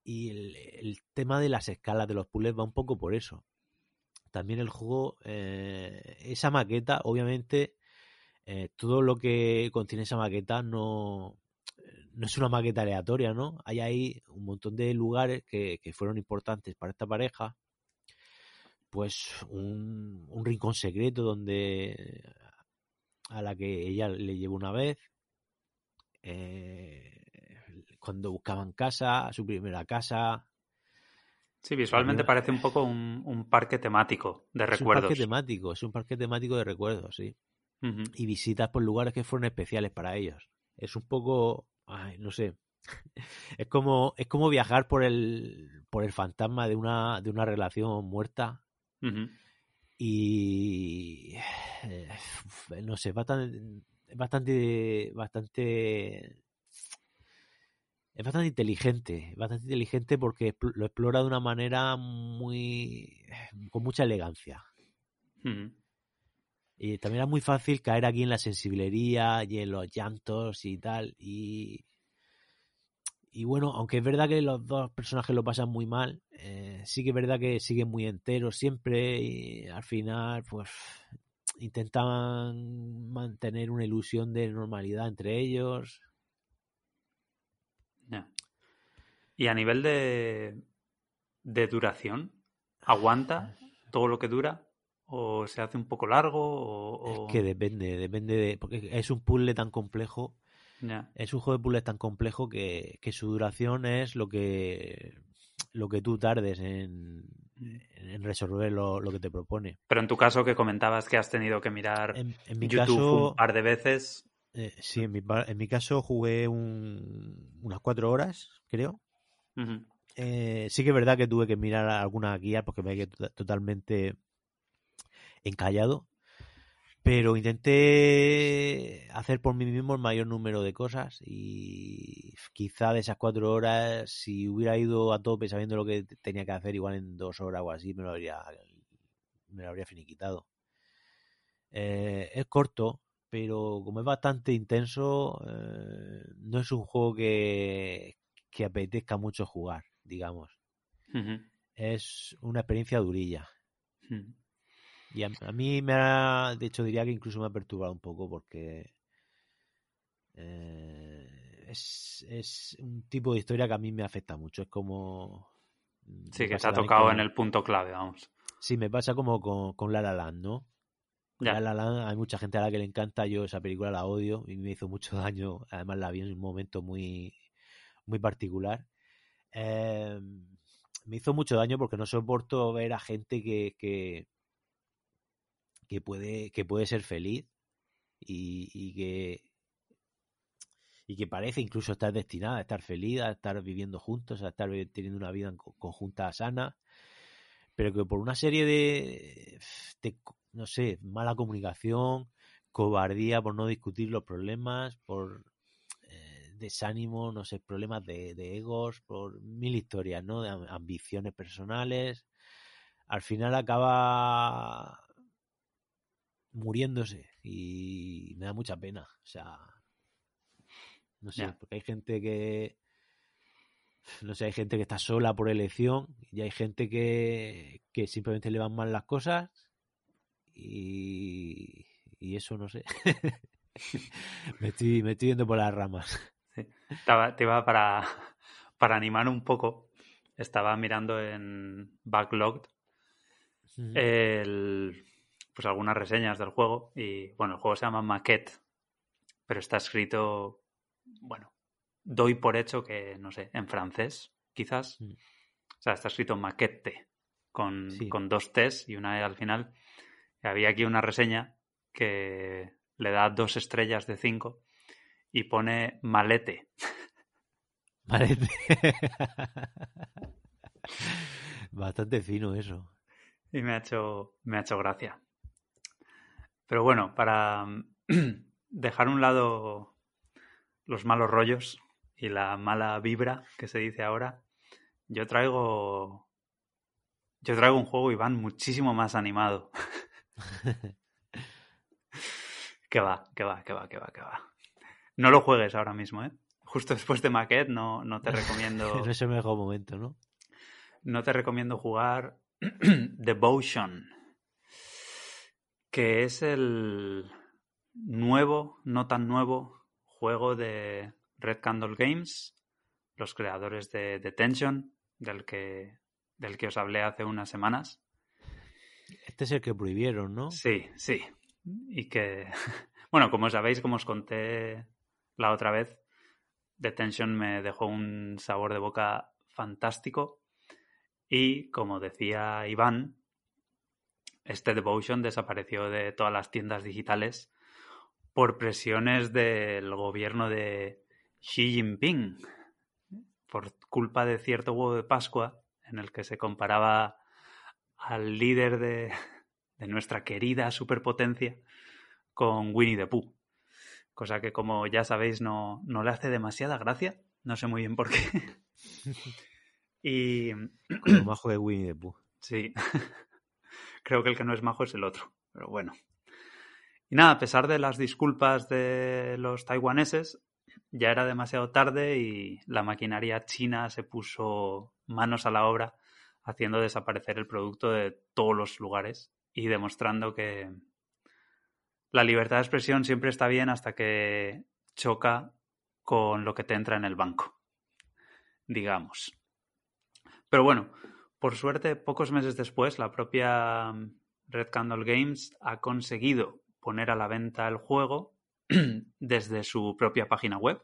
y el, tema de las escalas de los puzzles va un poco por eso. También el juego, eh, esa maqueta, obviamente, eh, todo lo que contiene esa maqueta no, no es una maqueta aleatoria, ¿no? Hay ahí un montón de lugares que, que fueron importantes para esta pareja pues un, un rincón secreto donde a la que ella le llevó una vez eh, cuando buscaban casa, su primera casa. Sí, visualmente parece un poco un, un, parque temático de recuerdos. Es un parque temático, es un parque temático de recuerdos, sí. Y visitas por lugares que fueron especiales para ellos. Es un poco, ay, no sé, [laughs] es como es como viajar por el por el fantasma de una de una relación muerta y eh, no sé, bastante, bastante, bastante es bastante inteligente, bastante inteligente porque lo explora de una manera muy con mucha elegancia. Y también es muy fácil caer aquí en la sensiblería y en los llantos y tal. Y, y bueno, aunque es verdad que los dos personajes lo pasan muy mal, eh, sí que es verdad que siguen muy enteros siempre y al final pues intentan mantener una ilusión de normalidad entre ellos. Y a nivel de, de duración, ¿aguanta todo lo que dura? ¿O se hace un poco largo? O, Es que depende, depende de. Porque es un puzzle tan complejo. Es un juego de puzzles tan complejo que, que, su duración es lo que lo que tú tardes en, en resolver lo, lo, que te propone. Pero en tu caso que comentabas que has tenido que mirar en, mi YouTube caso, un par de veces. Eh, sí, en mi, en mi, caso jugué un, unas cuatro horas, creo. eh, sí que es verdad que tuve que mirar alguna guía porque me quedé totalmente encallado. Pero intenté hacer por mí mismo el mayor número de cosas y quizá de esas cuatro horas, si hubiera ido a tope sabiendo lo que tenía que hacer, igual en dos horas o así, me lo habría, me lo habría finiquitado. Eh, es corto, pero como es bastante intenso, eh, no es un juego que, que apetezca mucho jugar, digamos. Es una experiencia durilla. Y a, mí me ha, de hecho diría que incluso me ha perturbado un poco porque eh, es, es, un tipo de historia que a mí me afecta mucho. Es como... Mm, sí, que se ha tocado en el punto clave, vamos. Sí, me pasa como con, con La La Land, ¿no? La La Land, hay mucha gente a la que le encanta, yo esa película la odio y me hizo mucho [laughs] daño, además la vi en un momento muy, muy particular. Eh, me hizo mucho daño porque no soporto ver a gente que, que, que puede, que puede ser feliz y, y, que y que parece incluso estar destinada a estar feliz, a estar viviendo juntos, a estar teniendo una vida conjunta sana, pero que por una serie de, no sé, mala comunicación, cobardía por no discutir los problemas, por eh, desánimo, no sé, problemas de, de, egos, por mil historias, ¿no? De ambiciones personales. Al final acaba muriéndose y me da mucha pena. O sea, no sé, porque hay gente que, no sé, hay gente que está sola por elección y hay gente que, que simplemente le van mal las cosas y, y eso no sé. [laughs] me, estoy, me estoy yendo por las ramas. Sí. Te iba para, para animar un poco. Estaba mirando en Backlogged el, pues algunas reseñas del juego y bueno, el juego se llama Maquette, pero está escrito, bueno, doy por hecho que, no sé, en francés, quizás. Mm. O sea, está escrito Maquette con, con dos T's y una E al final. Y había aquí una reseña que le da dos estrellas de cinco y pone malete. [laughs] Malete. [laughs] Bastante fino eso. Y me ha hecho, me ha hecho gracia. Pero bueno, para [clears throat] dejar a un lado los malos rollos y la mala vibra que se dice ahora, yo traigo. Yo traigo un juego, Iván, muchísimo más animado. [laughs] que va, que va, que va, que va, que va. No lo juegues ahora mismo, ¿eh? Justo después de Maquette no, no te recomiendo. [laughs] no es el mejor momento, ¿no? No te recomiendo jugar [clears throat] Devotion que es el nuevo, no tan nuevo, juego de Red Candle Games, los creadores de Detention, del que, del que os hablé hace unas semanas. Este es el que prohibieron, ¿no? Sí, sí. Y que, [laughs] bueno, como sabéis, como os conté la otra vez, Detention me dejó un sabor de boca fantástico. Y como decía Iván, este Devotion desapareció de todas las tiendas digitales por presiones del gobierno de Xi Jinping, por culpa de cierto huevo de Pascua en el que se comparaba al líder de, de nuestra querida superpotencia con Winnie the Pooh. Cosa que, como ya sabéis, no, no le hace demasiada gracia No sé muy bien por qué. [laughs] y. Como majo de Winnie the Pooh. Sí. Creo que el que no es majo es el otro. Pero bueno. Y nada, a pesar de las disculpas de los taiwaneses, ya era demasiado tarde y la maquinaria china se puso manos a la obra haciendo desaparecer el producto de todos los lugares y demostrando que la libertad de expresión siempre está bien hasta que choca con lo que te entra en el banco, digamos. Pero bueno, por suerte, pocos meses después, la propia Red Candle Games ha conseguido poner a la venta el juego [clears throat] desde su propia página web,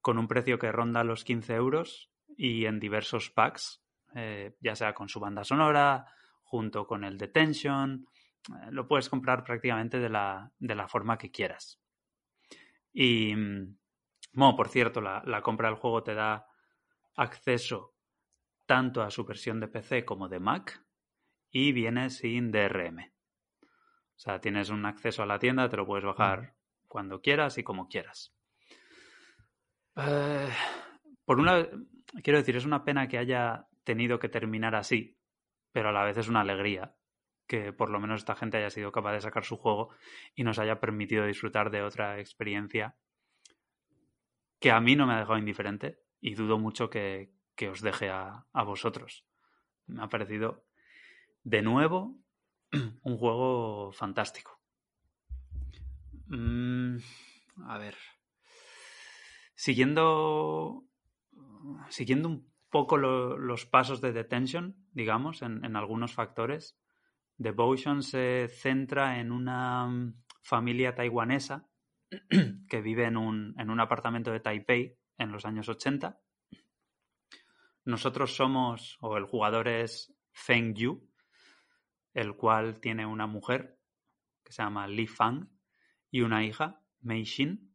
con un precio que ronda los 15 euros y en diversos packs, eh, ya sea con su banda sonora, junto con el Detention, eh, lo puedes comprar prácticamente de la, de la, forma que quieras. Y, bueno, por cierto, la, la compra del juego te da acceso tanto a su versión de PC como de Mac y viene sin DRM. O sea, tienes un acceso a la tienda, te lo puedes bajar cuando quieras y como quieras. Eh, por una quiero decir, es una pena que haya tenido que terminar así, pero a la vez es una alegría que por lo menos esta gente haya sido capaz de sacar su juego y nos haya permitido disfrutar de otra experiencia que a mí no me ha dejado indiferente y dudo mucho que, que os deje a, a, vosotros. Me ha parecido de nuevo [clears throat] un juego fantástico. Mm, a ver. Siguiendo. Siguiendo un poco lo, los pasos de Detention, digamos, en, en, algunos factores. Devotion se centra en una familia taiwanesa [clears throat] que vive en un, en un apartamento de Taipei en los años 80. Nosotros somos, o el jugador es Feng Yu, el cual tiene una mujer que se llama Li Fang y una hija, Mei Xin.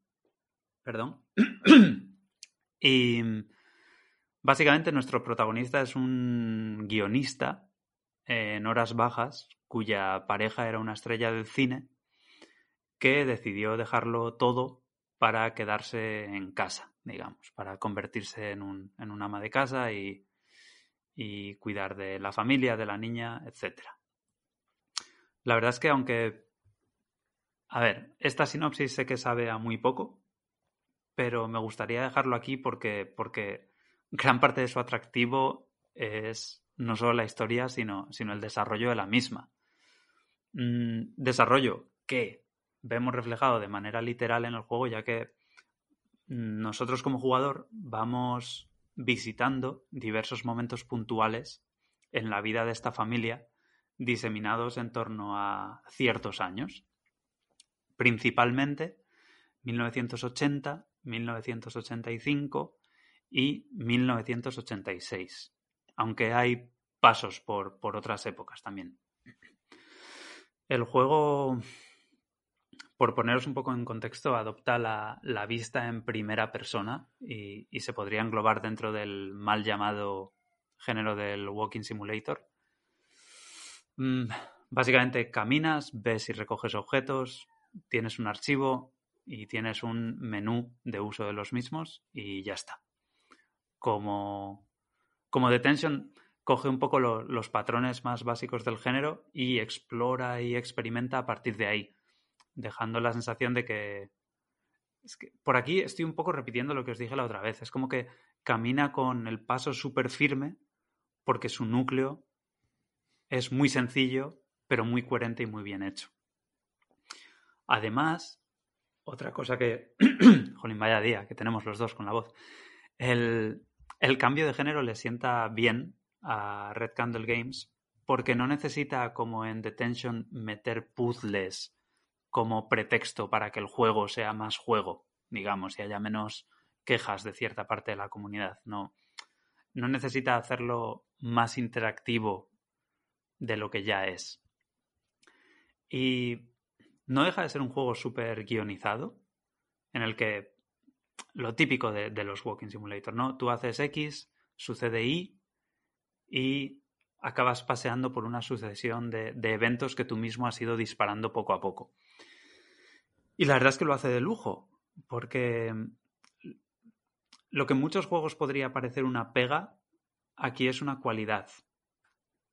Perdón. [coughs] y básicamente nuestro protagonista es un guionista en horas bajas cuya pareja era una estrella del cine que decidió dejarlo todo para quedarse en casa, digamos, para convertirse en un, en ama de casa y, y cuidar de la familia, de la niña, etcétera. La verdad es que aunque... A ver, esta sinopsis sé que sabe a muy poco, pero me gustaría dejarlo aquí porque, porque gran parte de su atractivo es no solo la historia, sino, sino el desarrollo de la misma. Mm, desarrollo que vemos reflejado de manera literal en el juego, ya que nosotros como jugador vamos visitando diversos momentos puntuales en la vida de esta familia diseminados en torno a ciertos años, principalmente 1980, 1985 y 1986, aunque hay pasos por, por otras épocas también. El juego, por poneros un poco en contexto, adopta la, la vista en primera persona y, se podría englobar dentro del mal llamado género del Walking Simulator, Mm, básicamente caminas, ves y recoges objetos, tienes un archivo y tienes un menú de uso de los mismos y ya está. Como, como Detention coge un poco lo, los patrones más básicos del género y explora y experimenta a partir de ahí, dejando la sensación de que, es que por aquí estoy un poco repitiendo lo que os dije la otra vez. Es como que camina con el paso súper firme porque su núcleo es muy sencillo, pero muy coherente y muy bien hecho. Además, otra cosa que, [clears throat] jolín, vaya día que tenemos los dos con la voz, el, el cambio de género le sienta bien a Red Candle Games porque no necesita, como en Detention, meter puzzles como pretexto para que el juego sea más juego, digamos, y haya menos quejas de cierta parte de la comunidad. No, no necesita hacerlo más interactivo de lo que ya es. Y no deja de ser un juego súper guionizado, en el que lo típico de, los Walking Simulator, ¿no? Tú haces X, sucede Y y acabas paseando por una sucesión de, eventos que tú mismo has ido disparando poco a poco. Y la verdad es que lo hace de lujo, porque lo que en muchos juegos podría parecer una pega, aquí es una cualidad,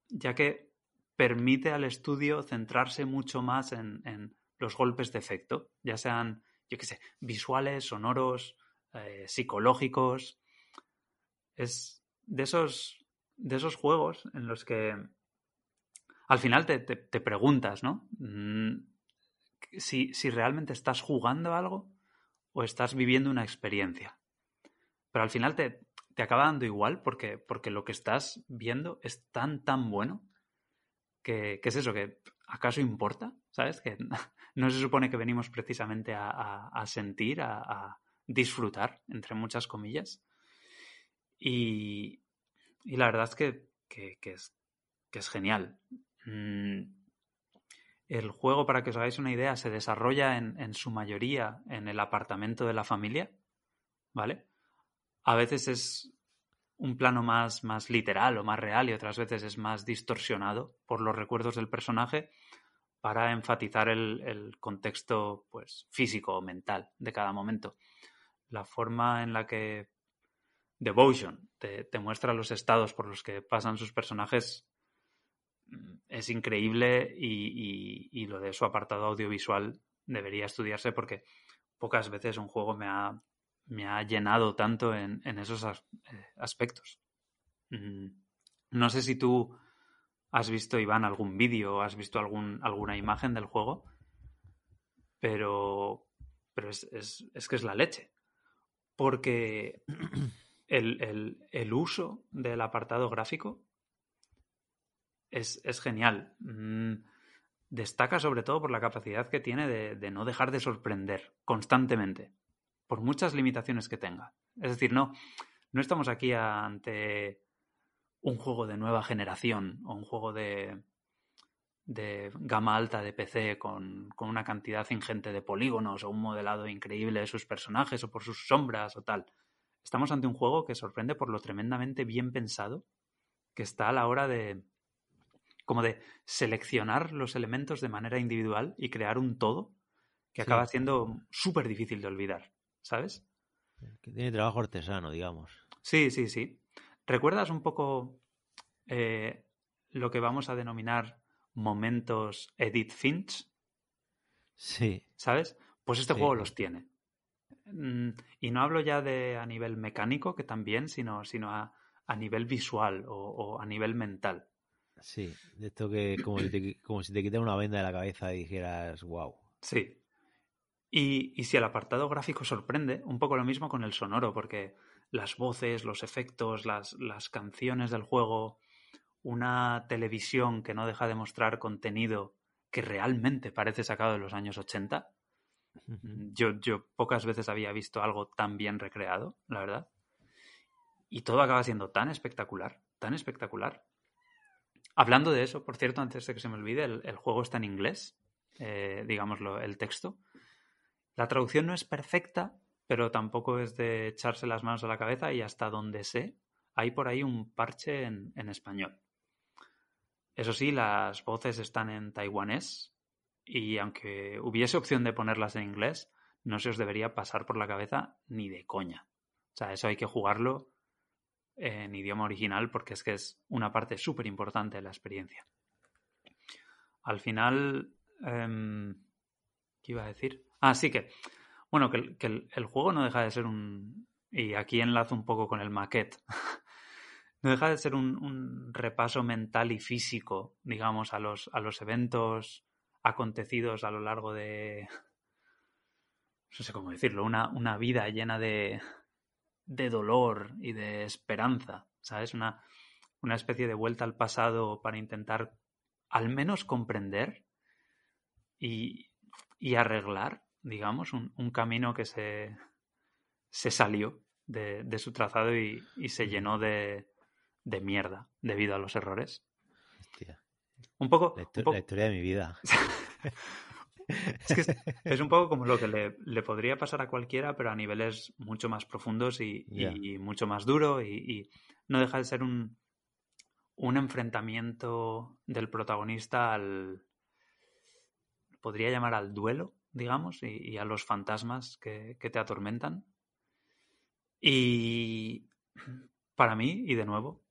ya que permite al estudio centrarse mucho más en, en los golpes de efecto, ya sean, yo qué sé, visuales, sonoros, eh, psicológicos. Es de esos, de esos juegos en los que al final te, te, preguntas, ¿no? Si, si, realmente estás jugando algo o estás viviendo una experiencia. Pero al final te, te acaba dando igual porque, porque lo que estás viendo es tan, tan bueno que, es eso, que acaso importa, ¿sabes? Que [laughs] no se supone que venimos precisamente a, a, sentir, a, disfrutar, entre muchas comillas. Y, y la verdad es que, que, que es genial. Mm, el juego, para que os hagáis una idea, se desarrolla en, su mayoría en el apartamento de la familia, ¿vale? A veces es un plano más, más literal o más real y otras veces es más distorsionado por los recuerdos del personaje para enfatizar el, contexto pues, físico o mental de cada momento. La forma en la que Devotion te, muestra los estados por los que pasan sus personajes es increíble y, y, y, lo de su apartado audiovisual debería estudiarse porque pocas veces un juego me ha, me ha llenado tanto en, en esos as, eh, aspectos. Mm, no sé si tú has visto, Iván, algún vídeo o has visto algún, alguna imagen del juego, pero, pero es, es, es que es la leche. Porque [clears throat] el, el, el uso del apartado gráfico es, es genial. Mm, destaca sobre todo por la capacidad que tiene de, de, no dejar de sorprender constantemente, por muchas limitaciones que tenga. Es decir, no, no estamos aquí ante un juego de nueva generación o un juego de, de gama alta de PC con, con, una cantidad ingente de polígonos o un modelado increíble de sus personajes o por sus sombras o tal. Estamos ante un juego que sorprende por lo tremendamente bien pensado que está a la hora de como de seleccionar los elementos de manera individual y crear un todo que sí. acaba siendo súper difícil de olvidar, ¿sabes? Que tiene trabajo artesano, digamos. Sí, sí, sí. ¿Recuerdas un poco eh, lo que vamos a denominar momentos Edith Finch? Sí. ¿Sabes? Pues este sí. juego los tiene. Mm, y no hablo ya de a nivel mecánico, que también, sino, sino a, a nivel visual o, o, a nivel mental. Sí, de esto que como si te, como si te quitan una venda de la cabeza y dijeras, wow. Sí. Y, y si el apartado gráfico sorprende, un poco lo mismo con el sonoro, porque las voces, los efectos, las, las canciones del juego, una televisión que no deja de mostrar contenido que realmente parece sacado de los años 80, yo, yo pocas veces había visto algo tan bien recreado, la verdad. Y todo acaba siendo tan espectacular, tan espectacular. Hablando de eso, por cierto, antes de que se me olvide, el, el juego está en inglés, eh, digámoslo, el texto. La traducción no es perfecta, pero tampoco es de echarse las manos a la cabeza y hasta donde sé, hay por ahí un parche en, en español. Eso sí, las voces están en taiwanés, y aunque hubiese opción de ponerlas en inglés, no se os debería pasar por la cabeza ni de coña. O sea, eso hay que jugarlo en idioma original porque es que es una parte súper importante de la experiencia. Al final, eh, ¿qué iba a decir? Ah, sí que, bueno, que, el, juego no deja de ser un... Y aquí enlazo un poco con el maquete. [laughs] no deja de ser un, un, repaso mental y físico, digamos, a los, a los eventos acontecidos a lo largo de, [laughs] no sé cómo decirlo, una, una vida llena de, de, dolor y de esperanza, ¿sabes? Una, una especie de vuelta al pasado para intentar al menos comprender y, y arreglar, digamos, un, un, camino que se, se salió de, de su trazado y, y, se llenó de, de mierda debido a los errores. Hostia. Un poco, la, un poco... la, historia de mi vida. [laughs] es que es, es, un poco como lo que le, le, podría pasar a cualquiera, pero a niveles mucho más profundos y, yeah. y mucho más duro. Y, y, no deja de ser un, un enfrentamiento del protagonista al. Podría llamar al duelo, digamos, y, y a los fantasmas que, que te atormentan. Y para mí, y de nuevo,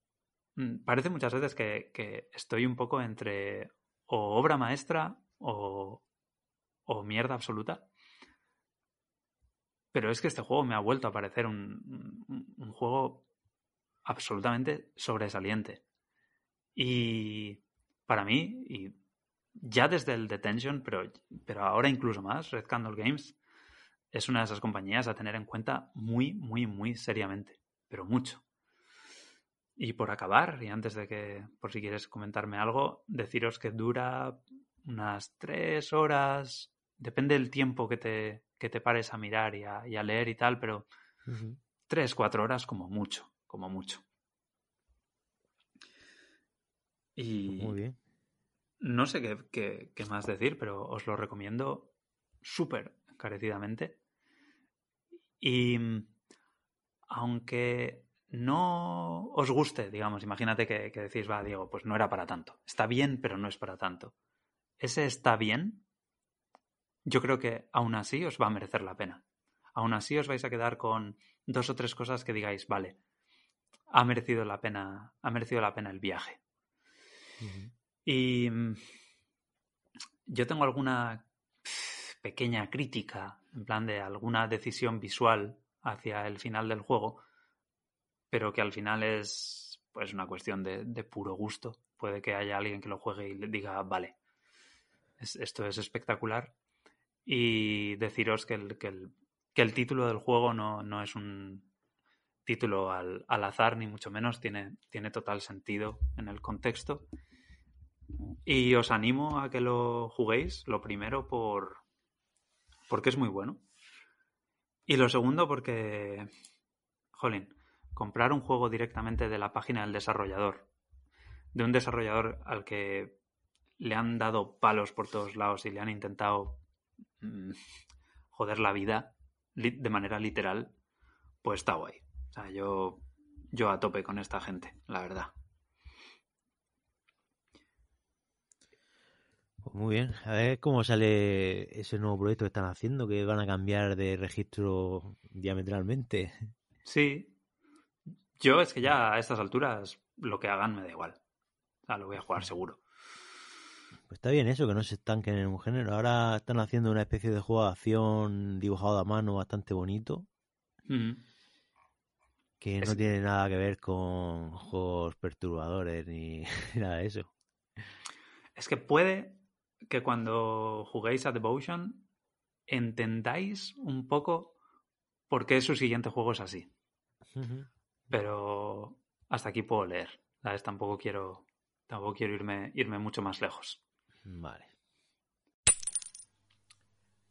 mm, parece muchas veces que, que estoy un poco entre o obra maestra o, o mierda absoluta. Pero es que este juego me ha vuelto a parecer un, juego absolutamente sobresaliente. Y para mí, y ya desde el Detention, pero, pero ahora incluso más, Red Candle Games es una de esas compañías a tener en cuenta muy, muy, muy seriamente. Pero mucho. Y por acabar, y antes de que, por si quieres comentarme algo, deciros que dura unas tres horas, depende del tiempo que te, que te pares a mirar y a, y a leer y tal, pero tres, cuatro horas como mucho, como mucho. Y Muy bien. no sé qué, qué, qué más decir, pero os lo recomiendo súper encarecidamente. Y aunque no os guste, digamos, imagínate que, que, decís, va, Diego, pues no era para tanto. Está bien, pero no es para tanto. Ese está bien, yo creo que aún así os va a merecer la pena. Aún así os vais a quedar con dos o tres cosas que digáis, vale, ha merecido la pena, ha merecido la pena el viaje. Uh -huh. Y yo tengo alguna pequeña crítica, en plan de alguna decisión visual hacia el final del juego, pero que al final es pues una cuestión de, de puro gusto. Puede que haya alguien que lo juegue y le diga, vale, es, esto es espectacular. Y deciros que el, que el, que el título del juego no, no es un título al, al, azar, ni mucho menos, tiene, tiene total sentido en el contexto. Y os animo a que lo juguéis, lo primero por porque es muy bueno. Y lo segundo porque, jolín, comprar un juego directamente de la página del desarrollador, de un desarrollador al que le han dado palos por todos lados y le han intentado [laughs] joder la vida de manera literal, pues está guay. O sea, yo, yo a tope con esta gente, la verdad. Pues muy bien, a ver cómo sale ese nuevo proyecto que están haciendo, que van a cambiar de registro diametralmente. Sí, yo es que ya a estas alturas lo que hagan me da igual. O sea, lo voy a jugar seguro. Pues está bien eso, que no se estanquen en un género. Ahora están haciendo una especie de juego de acción dibujado a mano bastante bonito. Mm. Que no es... tiene nada que ver con juegos perturbadores ni [laughs] nada de eso. Es que puede que cuando juguéis a Devotion entendáis un poco por qué su siguiente juego es así. Pero hasta aquí puedo leer. ¿Sabes? Tampoco quiero, tampoco quiero irme, irme mucho más lejos. Vale.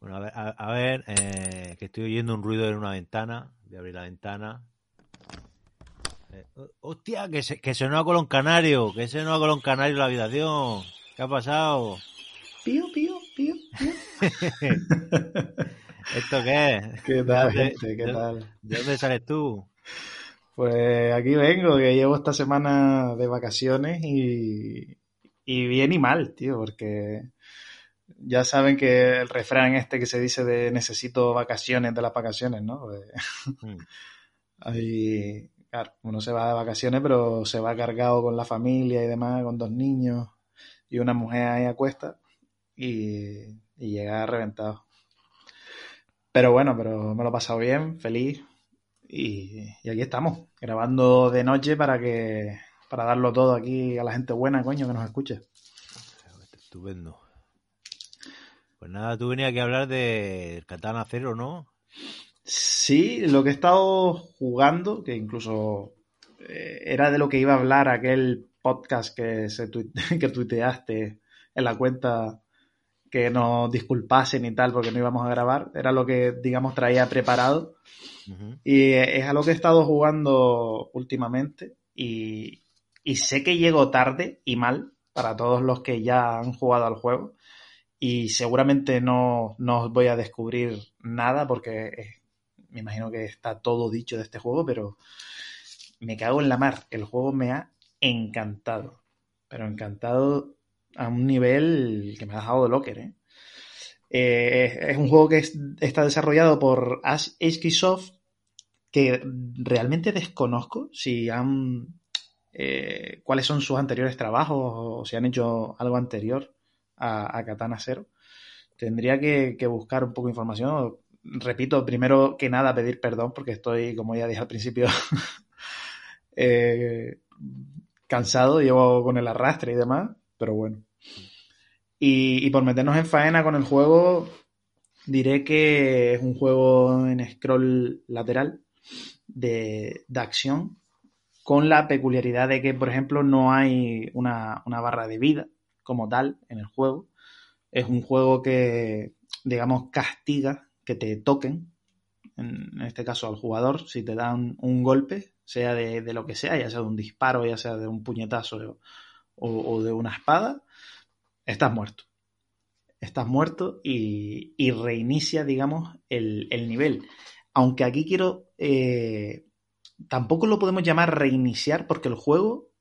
Bueno, a ver, a, a ver eh, que estoy oyendo un ruido en una ventana. Voy a abrir la ventana. Eh, ¡Hostia! Que, se, que sonó a Colón Canario. Que sonó a Colón Canario en la habitación. ¿Qué ha pasado? Pío, pío, pío, pío. [laughs] ¿Esto qué es? ¿Qué tal, gente? ¿Qué de, tal? ¿De dónde sales tú? Pues aquí vengo, que llevo esta semana de vacaciones y, y bien y mal, tío, porque ya saben que el refrán este que se dice de necesito vacaciones de las vacaciones, ¿no? Pues, mm. [laughs] Ahí, claro, uno se va de vacaciones, pero se va cargado con la familia y demás, con dos niños y una mujer ahí a cuesta y, y llega reventado. Pero bueno, pero me lo he pasado bien, feliz y, y, aquí estamos, grabando de noche para que para darlo todo aquí a la gente buena, coño, que nos escuche. Estupendo. Pues nada, tú venías aquí a hablar del Katana Cero, ¿no? Sí, lo que he estado jugando, que incluso eh, era de lo que iba a hablar aquel podcast que, se tuite, [laughs] que tuiteaste en la cuenta que nos disculpasen y tal porque no íbamos a grabar, era lo que, digamos, traía preparado. Uh -huh. Y es a lo que he estado jugando últimamente y, y, sé que llego tarde y mal para todos los que ya han jugado al juego y seguramente no, no os voy a descubrir nada porque es, me imagino que está todo dicho de este juego, pero me cago en la mar. El juego me ha encantado, pero encantado a un nivel que me ha dejado de locker, ¿eh? Eh, es un juego que es, está desarrollado por Soft que realmente desconozco si han eh, cuáles son sus anteriores trabajos o si han hecho algo anterior a, Katana Zero. Tendría que, buscar un poco de información. Repito, primero que nada pedir perdón porque estoy, como ya dije al principio, [laughs] eh, cansado, llevo con el arrastre y demás, pero bueno. Y, y, por meternos en faena con el juego, diré que es un juego en scroll lateral de, de acción con la peculiaridad de que, por ejemplo, no hay una, barra de vida como tal en el juego. Es un juego que, digamos, castiga que te toquen, en este caso al jugador, si te dan un golpe, sea de, lo que sea, ya sea de un disparo, ya sea de un puñetazo o, de una espada, estás muerto. Estás muerto y, reinicia, digamos, el, nivel. Aunque aquí quiero eh, tampoco lo podemos llamar reiniciar porque el juego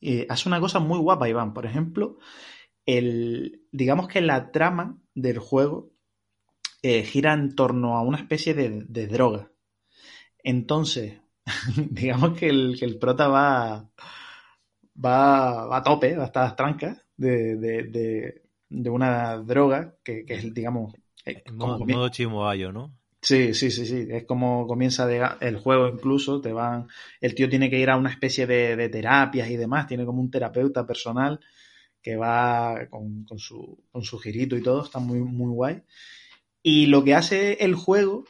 eh, hace una cosa muy guapa, Iván. Por ejemplo, el, digamos que la trama del juego eh, gira en torno a una especie de, droga. Entonces, [laughs] digamos que el, que el prota va, va, a tope, va a estar trancas de, de, de, una droga que, que es, digamos... Eh, modo, modo ¿no? Sí, sí, sí, sí. Es como comienza el juego incluso. Te van. El tío tiene que ir a una especie de, terapias y demás. Tiene como un terapeuta personal que va con, su, con su girito y todo. Está muy, muy guay. Y lo que hace el juego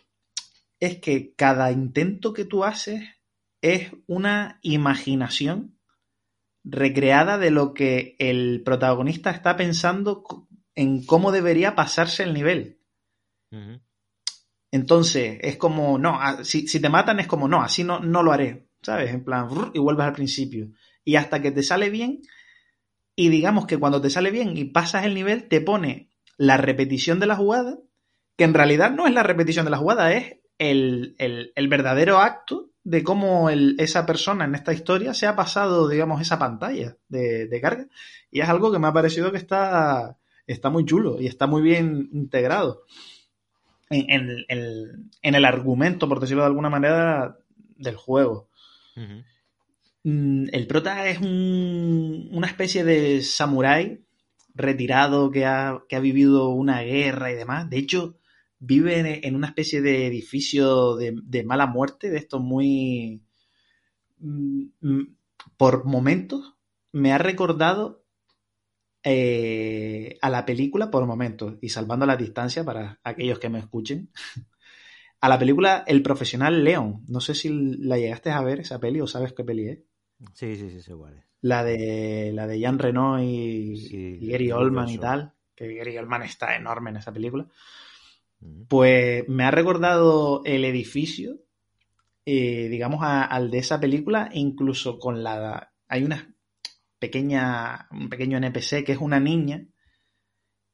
es que cada intento que tú haces es una imaginación recreada de lo que el protagonista está pensando en cómo debería pasarse el nivel. Entonces, es como, no, si, te matan es como, no, así no, no lo haré, ¿sabes? En plan, y vuelves al principio. Y hasta que te sale bien, y digamos que cuando te sale bien y pasas el nivel, te pone la repetición de la jugada, que en realidad no es la repetición de la jugada, es el, verdadero acto de cómo esa persona en esta historia se ha pasado, digamos, esa pantalla de, de, carga. Y es algo que me ha parecido que está, está muy chulo y está muy bien integrado en, el argumento, por decirlo de alguna manera, del juego. Mm, el prota es una especie de samurái retirado que ha, vivido una guerra y demás. De hecho, vive en, una especie de edificio de, mala muerte, de esto muy... Mm, mm, por momentos me ha recordado eh, a la película por momentos y salvando la distancia para aquellos que me escuchen. [laughs] a la película El Profesional León. No sé si la llegaste a ver esa peli o sabes qué peli es. Sí, sí, sí, sí igual. La de, la de Jean Reno y, Gary Oldman y tal. Que Gary Oldman está enorme en esa película. Pues me ha recordado el edificio, eh, digamos, al de esa película, incluso con la... Hay unas pequeña, un pequeño NPC que es una niña,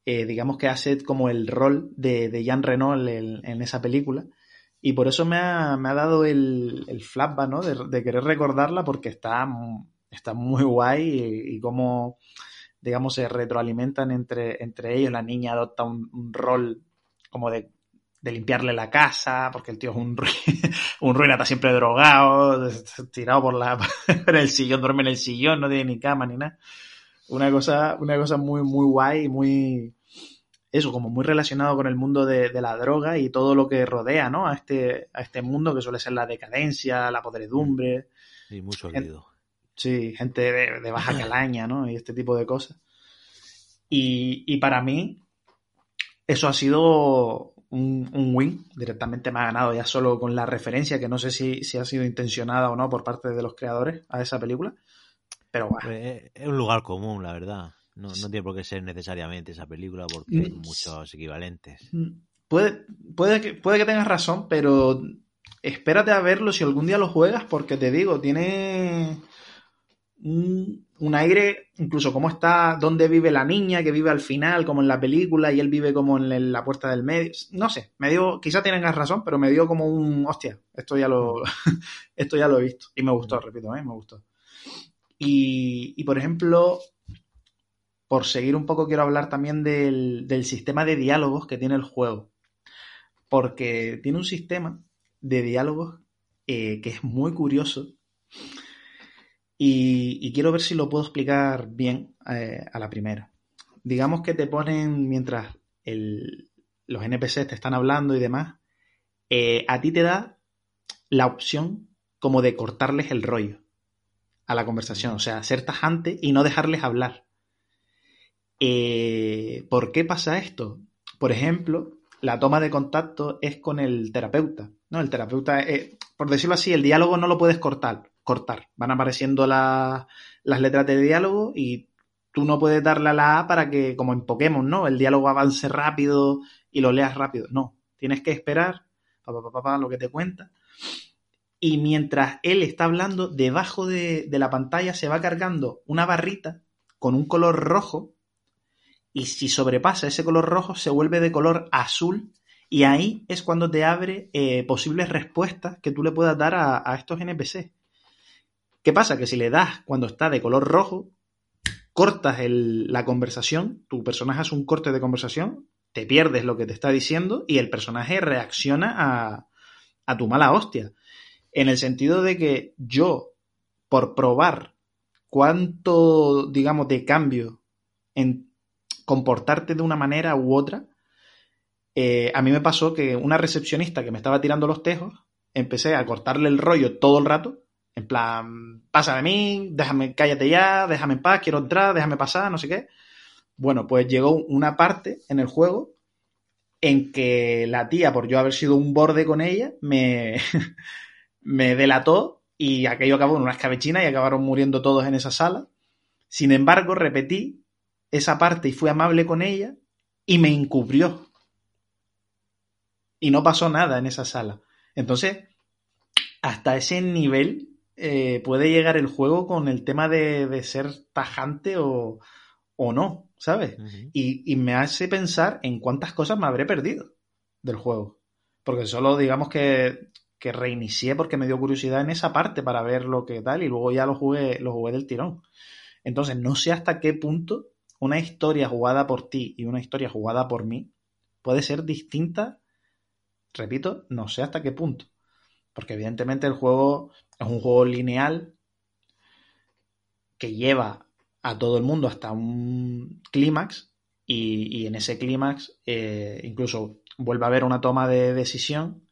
eh, digamos que hace como el rol de, de Jean Renault en, esa película. Y por eso me ha, dado el, el flashback, ¿no? De, querer recordarla porque está, está muy guay y, como, digamos, se retroalimentan entre, entre ellos. La niña adopta un rol como de de limpiarle la casa, porque el tío es un, [laughs] un ruina, está siempre drogado, tirado por la [laughs] en el sillón, duerme en el sillón, no tiene ni cama ni nada. Una cosa, una cosa muy, muy guay, muy eso, como muy relacionado con el mundo de, la droga y todo lo que rodea, ¿no? A este, a este mundo que suele ser la decadencia, la podredumbre. Y mucho olvido. Sí, gente de, baja [clears throat] calaña, ¿no? Y este tipo de cosas. Y, y para mí, eso ha sido un, win, directamente me ha ganado ya solo con la referencia, que no sé si, si ha sido intencionada o no por parte de los creadores a esa película. Pero bueno. Es un lugar común, la verdad. No, no tiene por qué ser necesariamente esa película porque hay mm. muchos equivalentes. Mm. Puede, puede, que, puede que tengas razón, pero espérate a verlo si algún día lo juegas porque te digo, tiene un, aire, incluso cómo está, dónde vive la niña, que vive al final, como en la película, y él vive como en la puerta del medio. No sé, me dio, quizá tienen razón, pero me dio como un, hostia, esto ya lo, [laughs] esto ya lo he visto. Y me gustó, repito, ¿eh? me gustó. Y, y, por ejemplo, por seguir un poco, quiero hablar también del, del sistema de diálogos que tiene el juego. Porque tiene un sistema de diálogos eh, que es muy curioso y, quiero ver si lo puedo explicar bien eh, a la primera. Digamos que te ponen mientras los NPCs te están hablando y demás, eh, a ti te da la opción como de cortarles el rollo a la conversación, o sea, ser tajante y no dejarles hablar. Eh, ¿Por qué pasa esto? Por ejemplo, la toma de contacto es con el terapeuta. ¿no? El terapeuta, por decirlo así, el diálogo no lo puedes cortar, cortar. Van apareciendo las letras de diálogo y tú no puedes darle a la A para que, como en Pokémon, ¿no? El diálogo avance rápido y lo leas rápido. No, tienes que esperar, papá, lo que te cuenta. Y mientras él está hablando, debajo de, de la pantalla se va cargando una barrita con un color rojo y si sobrepasa ese color rojo se vuelve de color azul y ahí es cuando te abre eh, posibles respuestas que tú le puedas dar a, estos NPC. ¿Qué pasa? Que si le das cuando está de color rojo, cortas la conversación, tu personaje hace un corte de conversación, te pierdes lo que te está diciendo y el personaje reacciona a, a tu mala hostia. En el sentido de que yo, por probar cuánto, digamos, de cambio en comportarte de una manera u otra, eh, a mí me pasó que una recepcionista que me estaba tirando los tejos, empecé a cortarle el rollo todo el rato, en plan, pasa de mí, déjame, cállate ya, déjame en paz, quiero entrar, déjame pasar, no sé qué. Bueno, pues llegó una parte en el juego en que la tía, por yo haber sido un borde con ella, me, [laughs] me delató y aquello acabó en una escabechina y acabaron muriendo todos en esa sala. Sin embargo, repetí esa parte y fui amable con ella y me encubrió y no pasó nada en esa sala. Entonces, hasta ese nivel eh, puede llegar el juego con el tema de, ser tajante o, no, ¿sabes? y, me hace pensar en cuántas cosas me habré perdido del juego. Porque solo digamos que, que reinicié porque me dio curiosidad en esa parte para ver lo que tal y luego ya lo jugué, lo jugué del tirón. Entonces, no sé hasta qué punto una historia jugada por ti y una historia jugada por mí puede ser distinta repito, no sé hasta qué punto. Porque evidentemente el juego es un juego lineal que lleva a todo el mundo hasta un clímax y, en ese clímax eh, incluso vuelve a haber una toma de decisión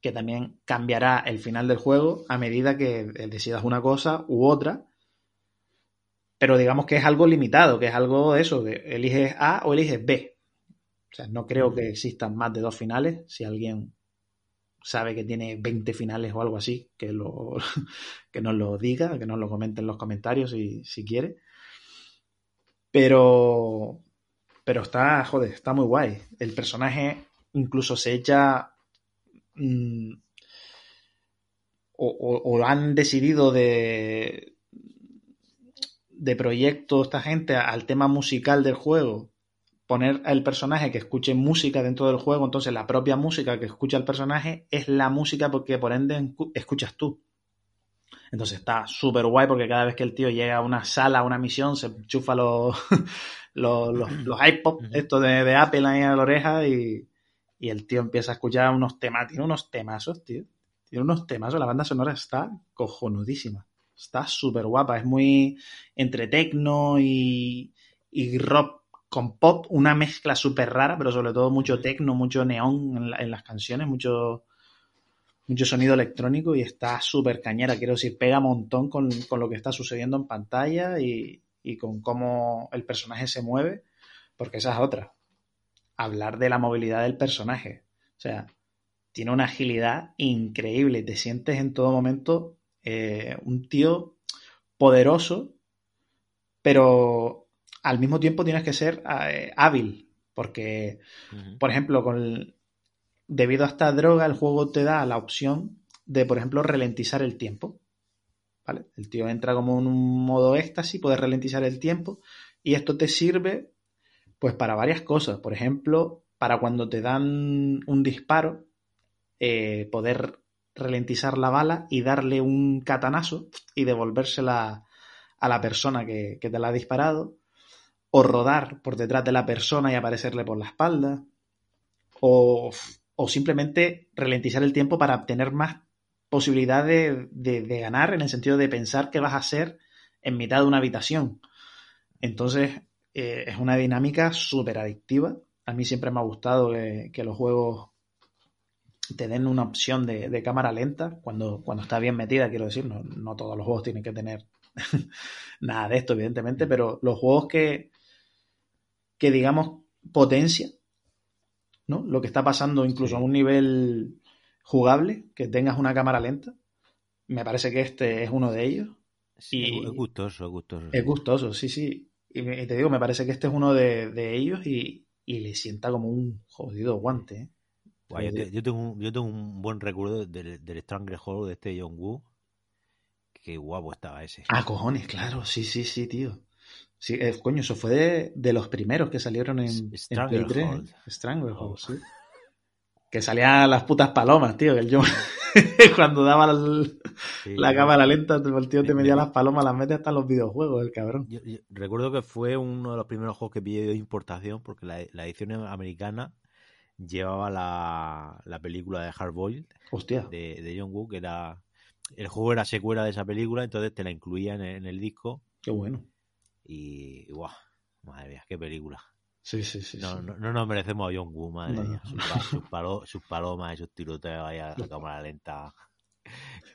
que también cambiará el final del juego a medida que decidas una cosa u otra. Pero digamos que es algo limitado, que es algo de eso, de eliges A o eliges B. O sea, no creo que existan más de dos finales. Si alguien sabe que tiene 20 finales o algo así, que, lo, [laughs] que nos lo diga, que nos lo comente en los comentarios si, si quiere. Pero, pero está, joder, está muy guay. El personaje incluso se echa... Mm, o, o, han decidido de, de proyecto esta gente al tema musical del juego poner al personaje que escuche música dentro del juego, entonces la propia música que escucha el personaje es la música porque por ende escuchas tú. Entonces está súper guay porque cada vez que el tío llega a una sala, a una misión, se enchufa [laughs] los, los, los, iPods, esto de, Apple ahí a la oreja y, y, el tío empieza a escuchar unos temas, tiene unos temazos, tío. Tiene unos temazos, la banda sonora está cojonudísima. Está súper guapa, es muy entre tecno y, y rock con pop, una mezcla súper rara, pero sobre todo mucho techno, mucho neón en, las canciones, mucho, mucho sonido electrónico y está súper cañera. Quiero decir, pega un montón con, lo que está sucediendo en pantalla y, con cómo el personaje se mueve, porque esa es otra. Hablar de la movilidad del personaje. O sea, tiene una agilidad increíble. Te sientes en todo momento eh, un tío poderoso, pero al mismo tiempo tienes que ser eh, hábil, porque, por ejemplo, con debido a esta droga, el juego te da la opción de, por ejemplo, ralentizar el tiempo. ¿Vale? El tío entra como en un modo éxtasis, puedes ralentizar el tiempo y esto te sirve pues para varias cosas. Por ejemplo, para cuando te dan un disparo, eh, poder ralentizar la bala y darle un catanazo y devolvérsela a la persona que, que te la ha disparado o rodar por detrás de la persona y aparecerle por la espalda, o, simplemente ralentizar el tiempo para obtener más posibilidad de, de, ganar en el sentido de pensar qué vas a hacer en mitad de una habitación. Entonces, eh, es una dinámica súper adictiva. A mí siempre me ha gustado que, los juegos te den una opción de, cámara lenta cuando, cuando está bien metida, quiero decir. No, no todos los juegos tienen que tener [laughs] nada de esto, evidentemente, pero los juegos que, que digamos, potencia, ¿no? Lo que está pasando incluso a un nivel jugable, que tengas una cámara lenta. Me parece que este es uno de ellos. y es gustoso, es gustoso. Es gustoso, sí, sí. Y, te digo, me parece que este es uno de, ellos y, le sienta como un jodido guante. ¿eh? yo, tengo un, yo tengo un buen recuerdo del, del Stranglehold de este John Woo. Qué guapo estaba ese. Ah, cojones, claro, sí, sí, sí, tío. Sí, eh, coño, eso fue de, los primeros que salieron en, Stranglehold. Stranglehold, sí. Que salían las putas palomas, tío. Que el yo [laughs] cuando daba la cámara lenta, el tío te metía las palomas, las mete hasta en los videojuegos, el cabrón. recuerdo que fue uno de los primeros juegos que pillé de importación, porque la, edición americana llevaba la, película de Hardboiled De, de John Woo, que era. El juego era secuela de esa película, entonces te la incluían en, el disco. Qué bueno. Y, guau, madre mía, qué película. Sí, sí, sí. No, No, nos merecemos a John Woo, madre mía. Sus, palomas y sus tiroteos ahí a la [laughs] cámara lenta.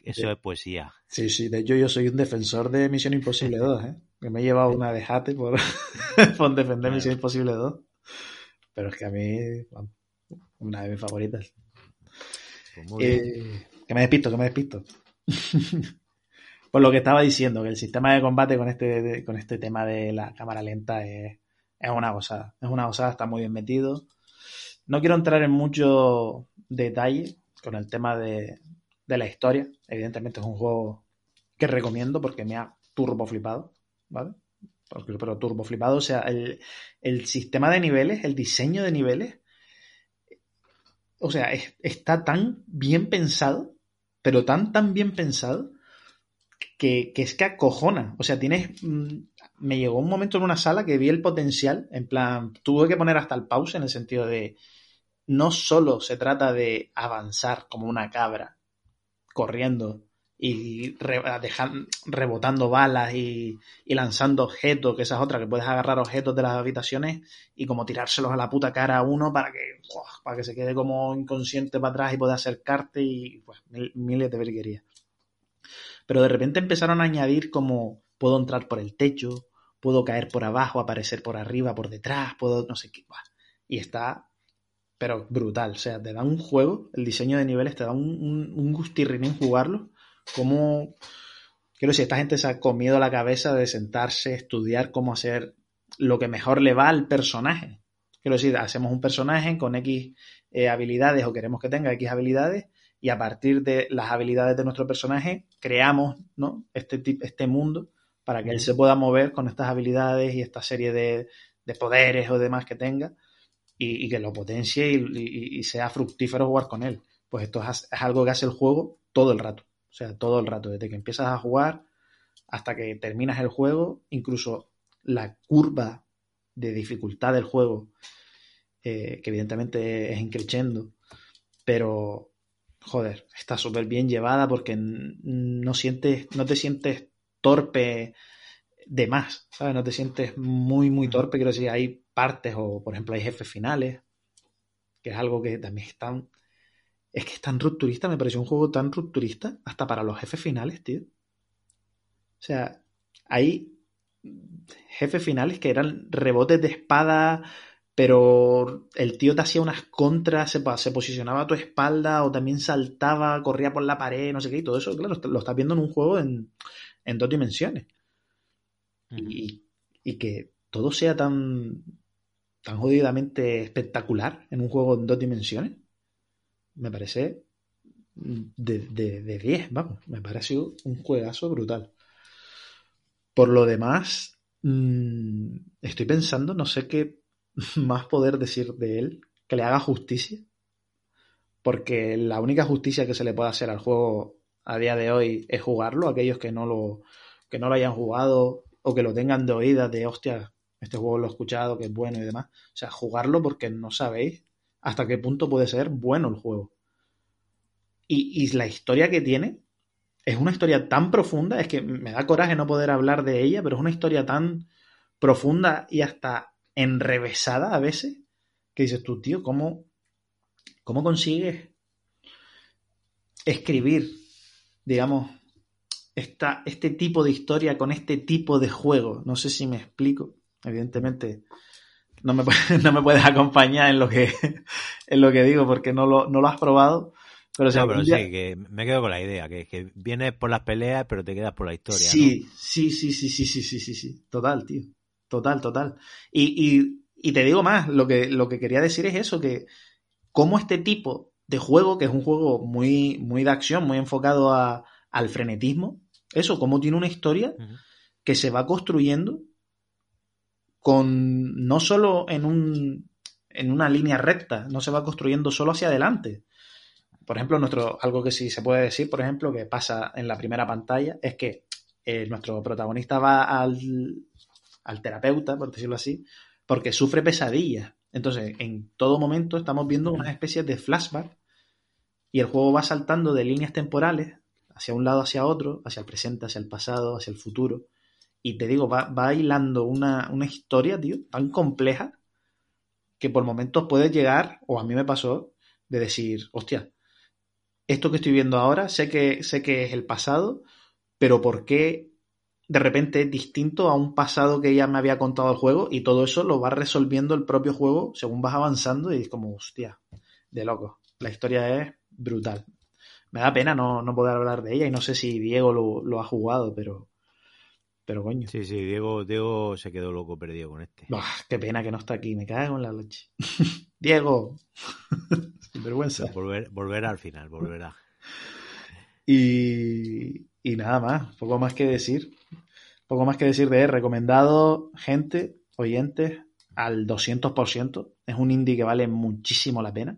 Eso es poesía. Sí, sí. De hecho, yo soy un defensor de Misión Imposible 2, ¿eh? Que me he llevado una de jate por, [laughs] por defender Misión Imposible 2. Pero es que a mí, una de mis favoritas. Pues eh, que me despisto, que me despisto. [laughs] por lo que estaba diciendo, que el sistema de combate con este, con este tema de la cámara lenta es es una gozada. Es una gozada, está muy bien metido. No quiero entrar en mucho detalle con el tema de, la historia. Evidentemente es un juego que recomiendo porque me ha turbo flipado, ¿vale? pero turbo flipado, o sea, el, el, sistema de niveles, el diseño de niveles, o sea, está tan bien pensado, pero tan, tan bien pensado, que, es que acojona. O sea, tienes, mm, me llegó un momento en una sala que vi el potencial, en plan, tuve que poner hasta el pause en el sentido de, no solo se trata de avanzar como una cabra, corriendo y rebotando balas y, lanzando objetos, que esa es otra, que puedes agarrar objetos de las habitaciones y como tirárselos a la puta cara a uno para que, para que se quede como inconsciente para atrás y pueda acercarte y pues miles de verguerías. Pero de repente empezaron a añadir como puedo entrar por el techo, puedo caer por abajo, aparecer por arriba, por detrás, puedo no sé qué. Y está, pero brutal. O sea, te da un juego, el diseño de niveles te da un, un, en jugarlo. Como, quiero decir, esta gente se ha comido la cabeza de sentarse, estudiar cómo hacer lo que mejor le va al personaje. Quiero decir, hacemos un personaje con X eh, habilidades o queremos que tenga X habilidades y a partir de las habilidades de nuestro personaje creamos ¿no? este, este mundo para que él se pueda mover con estas habilidades y esta serie de, poderes o demás que tenga y, que lo potencie y, sea fructífero jugar con él. Pues esto es, algo que hace el juego todo el rato. O sea, todo el rato, desde que empiezas a jugar hasta que terminas el juego, incluso la curva de dificultad del juego, eh, que evidentemente es increchendo, pero joder, está súper bien llevada porque no sientes, no te sientes torpe de más, ¿sabes? No te sientes muy, muy torpe, quiero decir, hay partes o, por ejemplo, hay jefes finales, que es algo que también es tan... Es que es tan rupturista, me pareció un juego tan rupturista, hasta para los jefes finales, tío. O sea, hay jefes finales que eran rebotes de espada, pero el tío te hacía unas contras, se, se, posicionaba a tu espalda o también saltaba, corría por la pared, no sé qué, y todo eso, claro, lo estás viendo en un juego en, en dos dimensiones. y, que todo sea tan, tan jodidamente espectacular en un juego en dos dimensiones, me parece de 10, vamos, me pareció un juegazo brutal. Por lo demás, mm, estoy pensando, no sé qué [laughs] más poder decir de él, que le haga justicia, porque la única justicia que se le puede hacer al juego a día de hoy es jugarlo, aquellos que no lo, que no lo hayan jugado o que lo tengan de oídas de hostia, este juego lo he escuchado, que es bueno y demás. O sea, jugarlo porque no sabéis hasta qué punto puede ser bueno el juego. y, la historia que tiene es una historia tan profunda, es que me da coraje no poder hablar de ella, pero es una historia tan profunda y hasta enrevesada a veces, que dices tú, tío, ¿cómo, cómo consigues escribir, digamos, esta, este tipo de historia con este tipo de juego? No sé si me explico. Evidentemente, no me, [laughs] no me puedes acompañar en lo que, [laughs] en lo que digo porque no lo, no lo has probado. Pero, sí, que me quedo con la idea, que, que vienes por las peleas, pero te quedas por la historia. Sí, sí, sí, sí, sí, sí, sí, sí, sí, total, tío. Total, total. Y, y, y, te digo más, lo que, lo que quería decir es eso, que como este tipo de juego, que es un juego muy, muy de acción, muy enfocado a, al frenetismo, eso, como tiene una historia que se va construyendo con no solo en, un, en una línea recta, no se va construyendo solo hacia adelante. Por ejemplo, nuestro, algo que sí se puede decir, por ejemplo, que pasa en la primera pantalla, es que eh, nuestro protagonista va al, al terapeuta, por decirlo así, porque sufre pesadillas. Entonces, en todo momento estamos viendo una especie de flashback y el juego va saltando de líneas temporales hacia un lado, hacia otro, hacia el presente, hacia el pasado, hacia el futuro. Y te digo, va, va hilando una, una historia, tío, tan compleja que por momentos puedes llegar, o a mí me pasó, de decir, hostia, esto que estoy viendo ahora, sé que, sé que es el pasado, pero ¿por qué de repente es distinto a un pasado que ya me había contado el juego? Y todo eso lo va resolviendo el propio juego según vas avanzando y es como, hostia, de loco. La historia es brutal. Me da pena no, no poder hablar de ella y no sé si Diego lo, lo ha jugado, pero pero coño. Sí, sí, Diego, Diego se quedó loco perdido con este. qué pena que no está aquí, me cago en la leche. [laughs] Diego. [laughs] Sin vergüenza. Volver, volverá al final, volverá. Y, y nada más, poco más que decir. Poco más que decir de él. Recomendado, gente, oyentes, al 200%. Es un indie que vale muchísimo la pena,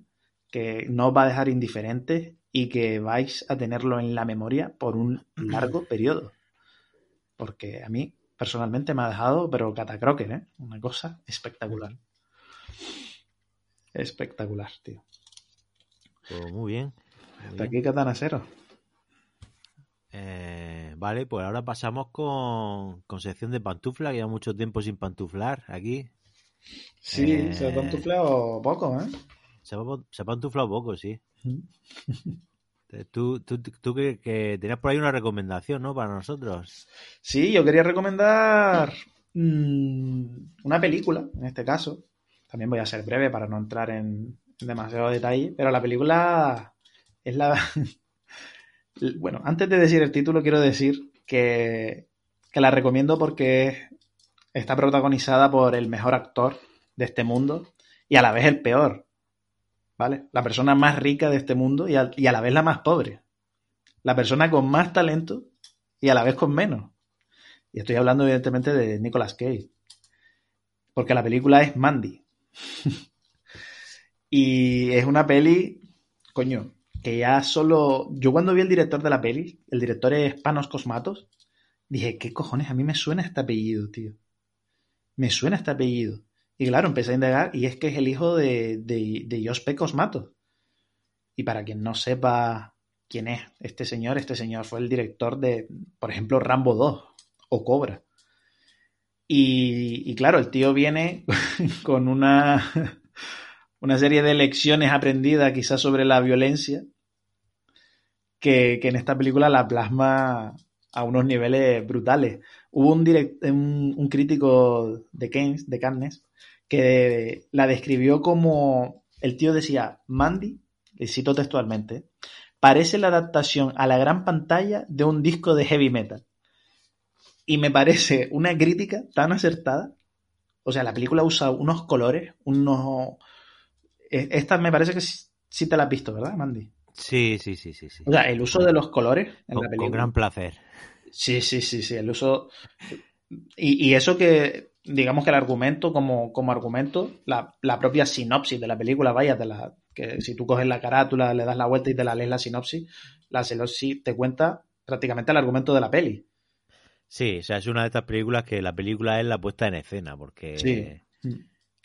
que no os va a dejar indiferentes y que vais a tenerlo en la memoria por un largo [clears throat] periodo porque a mí personalmente me ha dejado, pero catacroque, ¿eh? Una cosa espectacular. Espectacular, tío. Pues muy bien. Hasta aquí Katana Cero. Eh, vale, pues ahora pasamos con, con sección de pantufla, que lleva mucho tiempo sin pantuflar aquí. Sí, se ha eh, pantuflado poco, ¿eh? Se ha, se ha pantuflado poco, sí. Eh, tú, tú, tú que, tenías por ahí una recomendación, ¿no? Para nosotros. Sí, yo quería recomendar mm, una película, en este caso. También voy a ser breve para no entrar en, demasiado detalle, pero la película es la... bueno, antes de decir el título, quiero decir que, la recomiendo porque está protagonizada por el mejor actor de este mundo y a la vez el peor. ¿vale? La persona más rica de este mundo y a, la vez la más pobre. La persona con más talento y a la vez con menos. Y estoy hablando evidentemente de Nicolas Cage. Porque la película es Mandy. [laughs] y es una peli, coño, que ya solo... Yo cuando vi el director de la peli, el director es Panos Cosmatos, dije, ¿qué cojones? A mí me suena este apellido, tío. Me suena este apellido. Y claro, empecé a indagar y es que es el hijo de, de, de Josh Y para quien no sepa quién es este señor, este señor fue el director de, por ejemplo, Rambo 2 o Cobra. Y, claro, el tío viene [laughs] con una, [laughs] una serie de lecciones aprendidas quizás sobre la violencia que, en esta película la plasma a unos niveles brutales. Hubo un, un, crítico de Keynes, de Cannes, que la describió como, el tío decía, Mandy, le cito textualmente, parece la adaptación a la gran pantalla de un disco de heavy metal. Y me parece una crítica tan acertada. O sea, la película usa unos colores, unos... E, esta me parece que sí, te la has visto, ¿verdad, Mandy? Sí, sí, sí, sí. sí. O sea, el uso de los colores en la película. Con gran placer. Sí, sí, sí, sí. El uso. Y, eso que, digamos que el argumento, como, como argumento, la, propia sinopsis de la película, vaya, de la, que si tú coges la carátula, le das la vuelta y te la lees la sinopsis, la sinopsis te cuenta prácticamente el argumento de la peli. Sí, o sea, es una de estas películas que la película es la puesta en escena, porque Sí,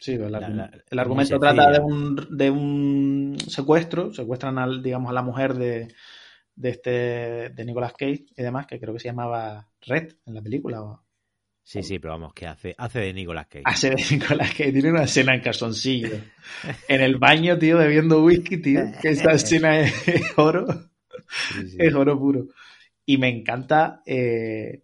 el, La- argu- la- el argumento trata de un, de un secuestro, secuestran al, digamos, a la mujer de, de este de Nicolas Cage y demás, que creo que se llamaba Red en la película. o- Sí, sí, pero vamos, que hace, hace de Nicolas Cage. Hace de Nicolas Cage, tiene una escena en calzoncillo. [laughs] En el baño, tío, bebiendo whisky, tío. Que esa escena es, es oro. Sí, sí. Es oro puro. Y me encanta eh,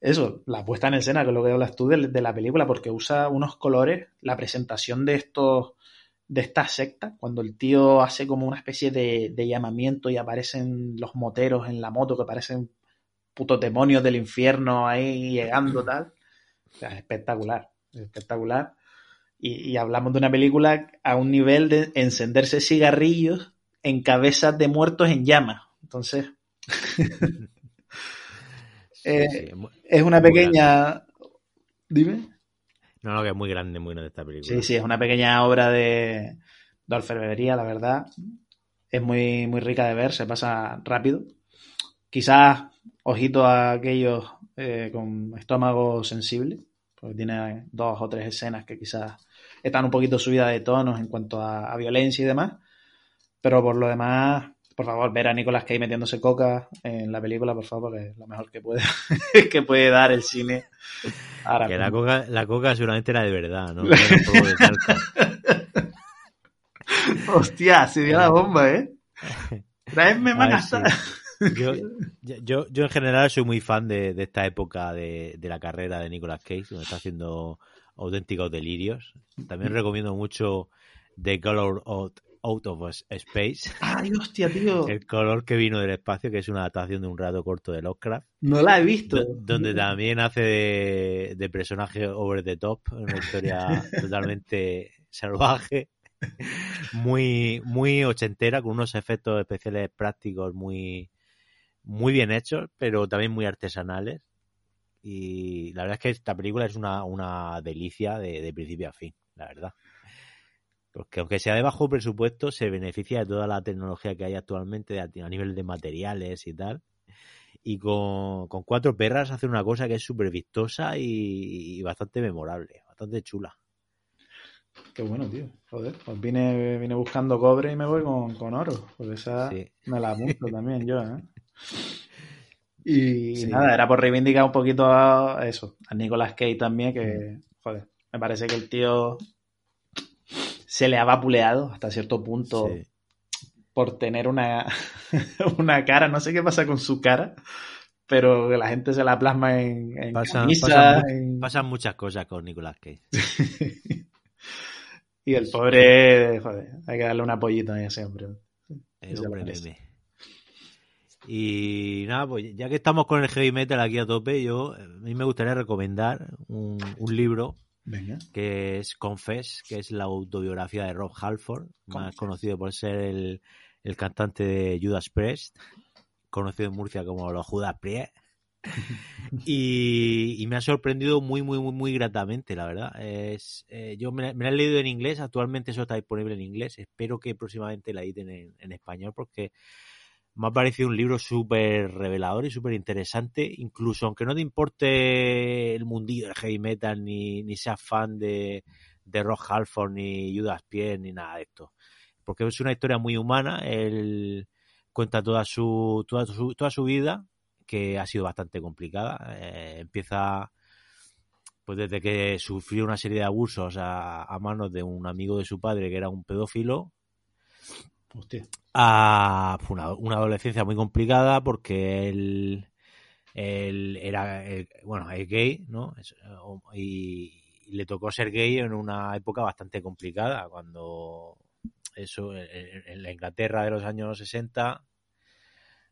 eso, la puesta en escena, que es lo que hablas tú de, la película, porque usa unos colores, la presentación de estos de esta secta, cuando el tío hace como una especie de, llamamiento y aparecen los moteros en la moto que parecen putos demonios del infierno ahí llegando tal. Es espectacular, es espectacular. Y, y hablamos de una película a un nivel de encenderse cigarrillos en cabezas de muertos en llamas. Entonces, [laughs] eh, sí, es muy- es una pequeña... Dime. No, no, que es muy grande, muy grande esta película. Sí, sí, es una pequeña obra de, de orfebrería, la verdad. Es muy, muy rica de ver, se pasa rápido. Quizás, ojito a aquellos eh, con estómago sensible, porque tiene dos o tres escenas que quizás están un poquito subidas de tonos en cuanto a, a violencia y demás. Pero por lo demás, por favor, ver a Nicolas Cage metiéndose coca en la película, por favor, porque es lo mejor que puede, [laughs] que puede dar el cine. Ahora Que la coca, la coca seguramente era de verdad, ¿no? [laughs] Hostia, se dio la bomba, ¿eh? [laughs] Traedme A más. Yo, yo, yo en general soy muy fan de, de esta época de, de la carrera de Nicolas Cage, donde está haciendo auténticos delirios. También recomiendo mucho The Color Out, Out of Space, Ay, hostia, tío. El color que vino del espacio, que es una adaptación de un rato corto de Lovecraft, No la he visto. do- donde también hace de, de personaje over the top, una historia [laughs] totalmente salvaje, muy, muy ochentera, con unos efectos especiales prácticos muy, muy bien hechos, pero también muy artesanales. Y la verdad es que esta película es una, una delicia de, de principio a fin, la verdad. Porque aunque sea de bajo presupuesto, se beneficia de toda la tecnología que hay actualmente a, nivel de materiales y tal. Y con, con cuatro perras hace una cosa que es súper vistosa y, y bastante memorable, bastante chula. Qué bueno, tío. Joder, pues vine, vine buscando cobre y me voy con, con oro. Porque esa Sí. me la apunto [laughs] también yo, ¿eh? Y Sí. nada, era por reivindicar un poquito a eso, a Nicolas Cage también, que, joder, me parece que el tío se le ha vapuleado hasta cierto punto Sí. por tener una, [laughs] una cara, no sé qué pasa con su cara, pero la gente se la plasma en, en Pasan- camisa, pasan mu- en- Pasan muchas cosas con Nicolas Cage. [laughs] y el pobre, joder, hay que darle un apoyito a ese hombre. El hombre meme. Y nada, pues ya que estamos con el heavy metal aquí a tope, yo a mí me gustaría recomendar un, un libro Venga. que es Confess, que es la autobiografía de Rob Halford, más conocido por ser el, el cantante de Judas Priest, conocido en Murcia como los Judas Priest. [laughs] y, y me ha sorprendido muy, muy, muy, muy gratamente, la verdad. Es, eh, yo me, me la he leído en inglés, actualmente eso está disponible en inglés. Espero que próximamente la editen en, en español porque me ha parecido un libro súper revelador y súper interesante, incluso aunque no te importe el mundillo del heavy metal ni, ni seas fan de, de Rock Halford ni Judas Priest ni nada de esto. Porque es una historia muy humana, él cuenta toda su, toda su, toda su vida, que ha sido bastante complicada. Eh, empieza pues desde que sufrió una serie de abusos a manos de un amigo de su padre que era un pedófilo, A fue una, adolescencia muy complicada porque él, era, eh, bueno, es gay, ¿no? Y, le tocó ser gay en una época bastante complicada, cuando eso, en, en la Inglaterra de los años 60,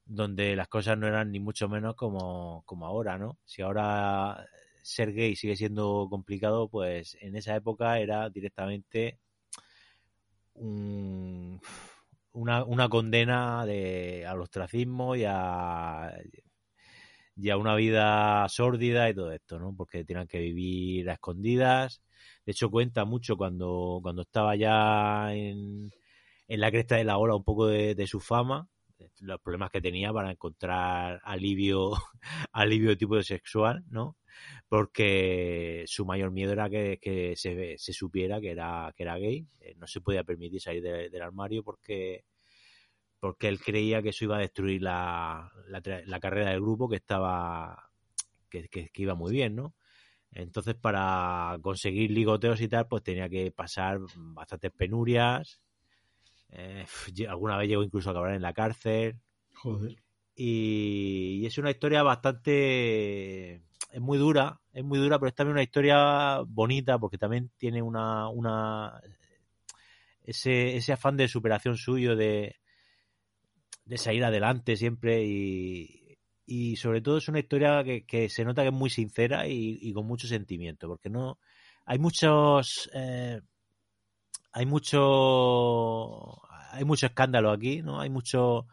donde las cosas no eran ni mucho menos como, como ahora, ¿no? Si ahora ser gay sigue siendo complicado, pues en esa época era directamente un, una, una condena de, al ostracismo y a, y a una vida sórdida y todo esto, ¿no? Porque tenían que vivir a escondidas. De hecho, cuenta mucho cuando, cuando estaba ya en, en la cresta de la ola un poco de, de su fama, los problemas que tenía para encontrar alivio, [laughs] alivio de tipo sexual, ¿no? Porque su mayor miedo era que, se, se, supiera que era, que era gay. Eh, no se podía permitir salir del armario porque, porque él creía que eso iba a destruir la, la, carrera del grupo que estaba que, que, iba muy bien, ¿no? Entonces, para conseguir ligoteos y tal, pues tenía que pasar bastantes penurias. Eh, alguna vez llegó incluso a acabar en la cárcel. Joder. Y, es una historia bastante. Es muy dura, es muy dura, pero es también una historia bonita porque también tiene una. una ese, ese afán de superación suyo, de, de salir adelante siempre y, y sobre todo es una historia que, se nota que es muy sincera y, con mucho sentimiento, porque no hay muchos eh, hay mucho hay mucho escándalo aquí, ¿no? Hay mucho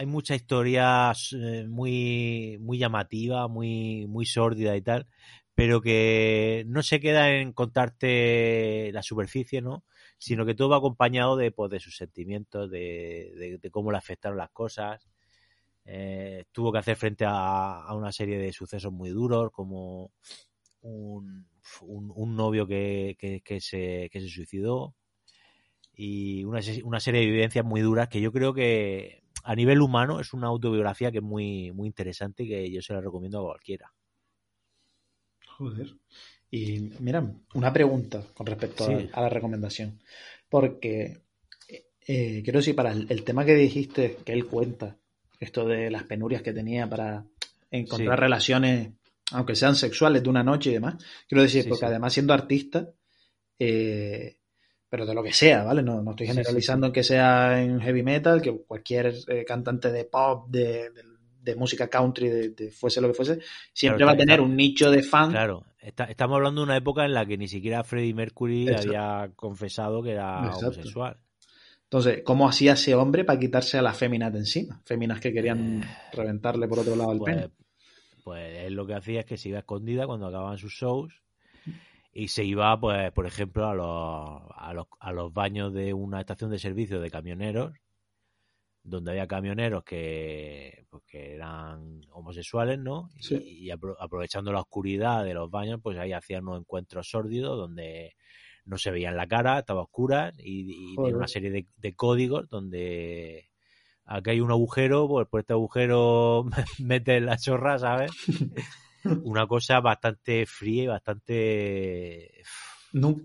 hay mucha historia eh, muy muy llamativa, muy muy sórdida y tal, pero que no se queda en contarte la superficie, ¿no? Sino que todo va acompañado de, pues, de sus sentimientos, de, de cómo le afectaron las cosas, eh, tuvo que hacer frente a, una serie de sucesos muy duros, como un, novio que, se, se suicidó y una, serie de vivencias muy duras que yo creo que a nivel humano es una autobiografía que es muy, muy interesante y que yo se la recomiendo a cualquiera. Joder. Y mira, una pregunta con respecto a, la recomendación. Porque eh, quiero decir, para el, tema que dijiste que él cuenta, esto de las penurias que tenía para encontrar relaciones, aunque sean sexuales, de una noche y demás. Quiero decir, porque además siendo artista, eh, pero de lo que sea, ¿vale? No, no estoy generalizando en que sea en heavy metal, que cualquier eh, cantante de pop, de, música country, de, fuese lo que fuese, siempre va a tener un nicho de fan. Claro, estamos hablando de una época en la que ni siquiera Freddie Mercury había confesado que era homosexual. Entonces, ¿cómo hacía ese hombre para quitarse a las féminas de encima? Féminas que querían eh, reventarle por otro lado el pues, pene. Pues él lo que hacía es que se iba escondida cuando acababan sus shows y se iba, pues, por ejemplo, a los, a los, a los baños de una estación de servicio de camioneros, donde había camioneros que, pues, eran homosexuales, ¿no? Y, y, aprovechando la oscuridad de los baños, pues ahí hacían unos encuentros sórdidos donde no se veía en la cara, estaba oscura y, tiene una serie de, códigos donde aquí hay un agujero, pues por este agujero [laughs] mete la chorra, ¿sabes? [laughs] [laughs] una cosa bastante fría y bastante...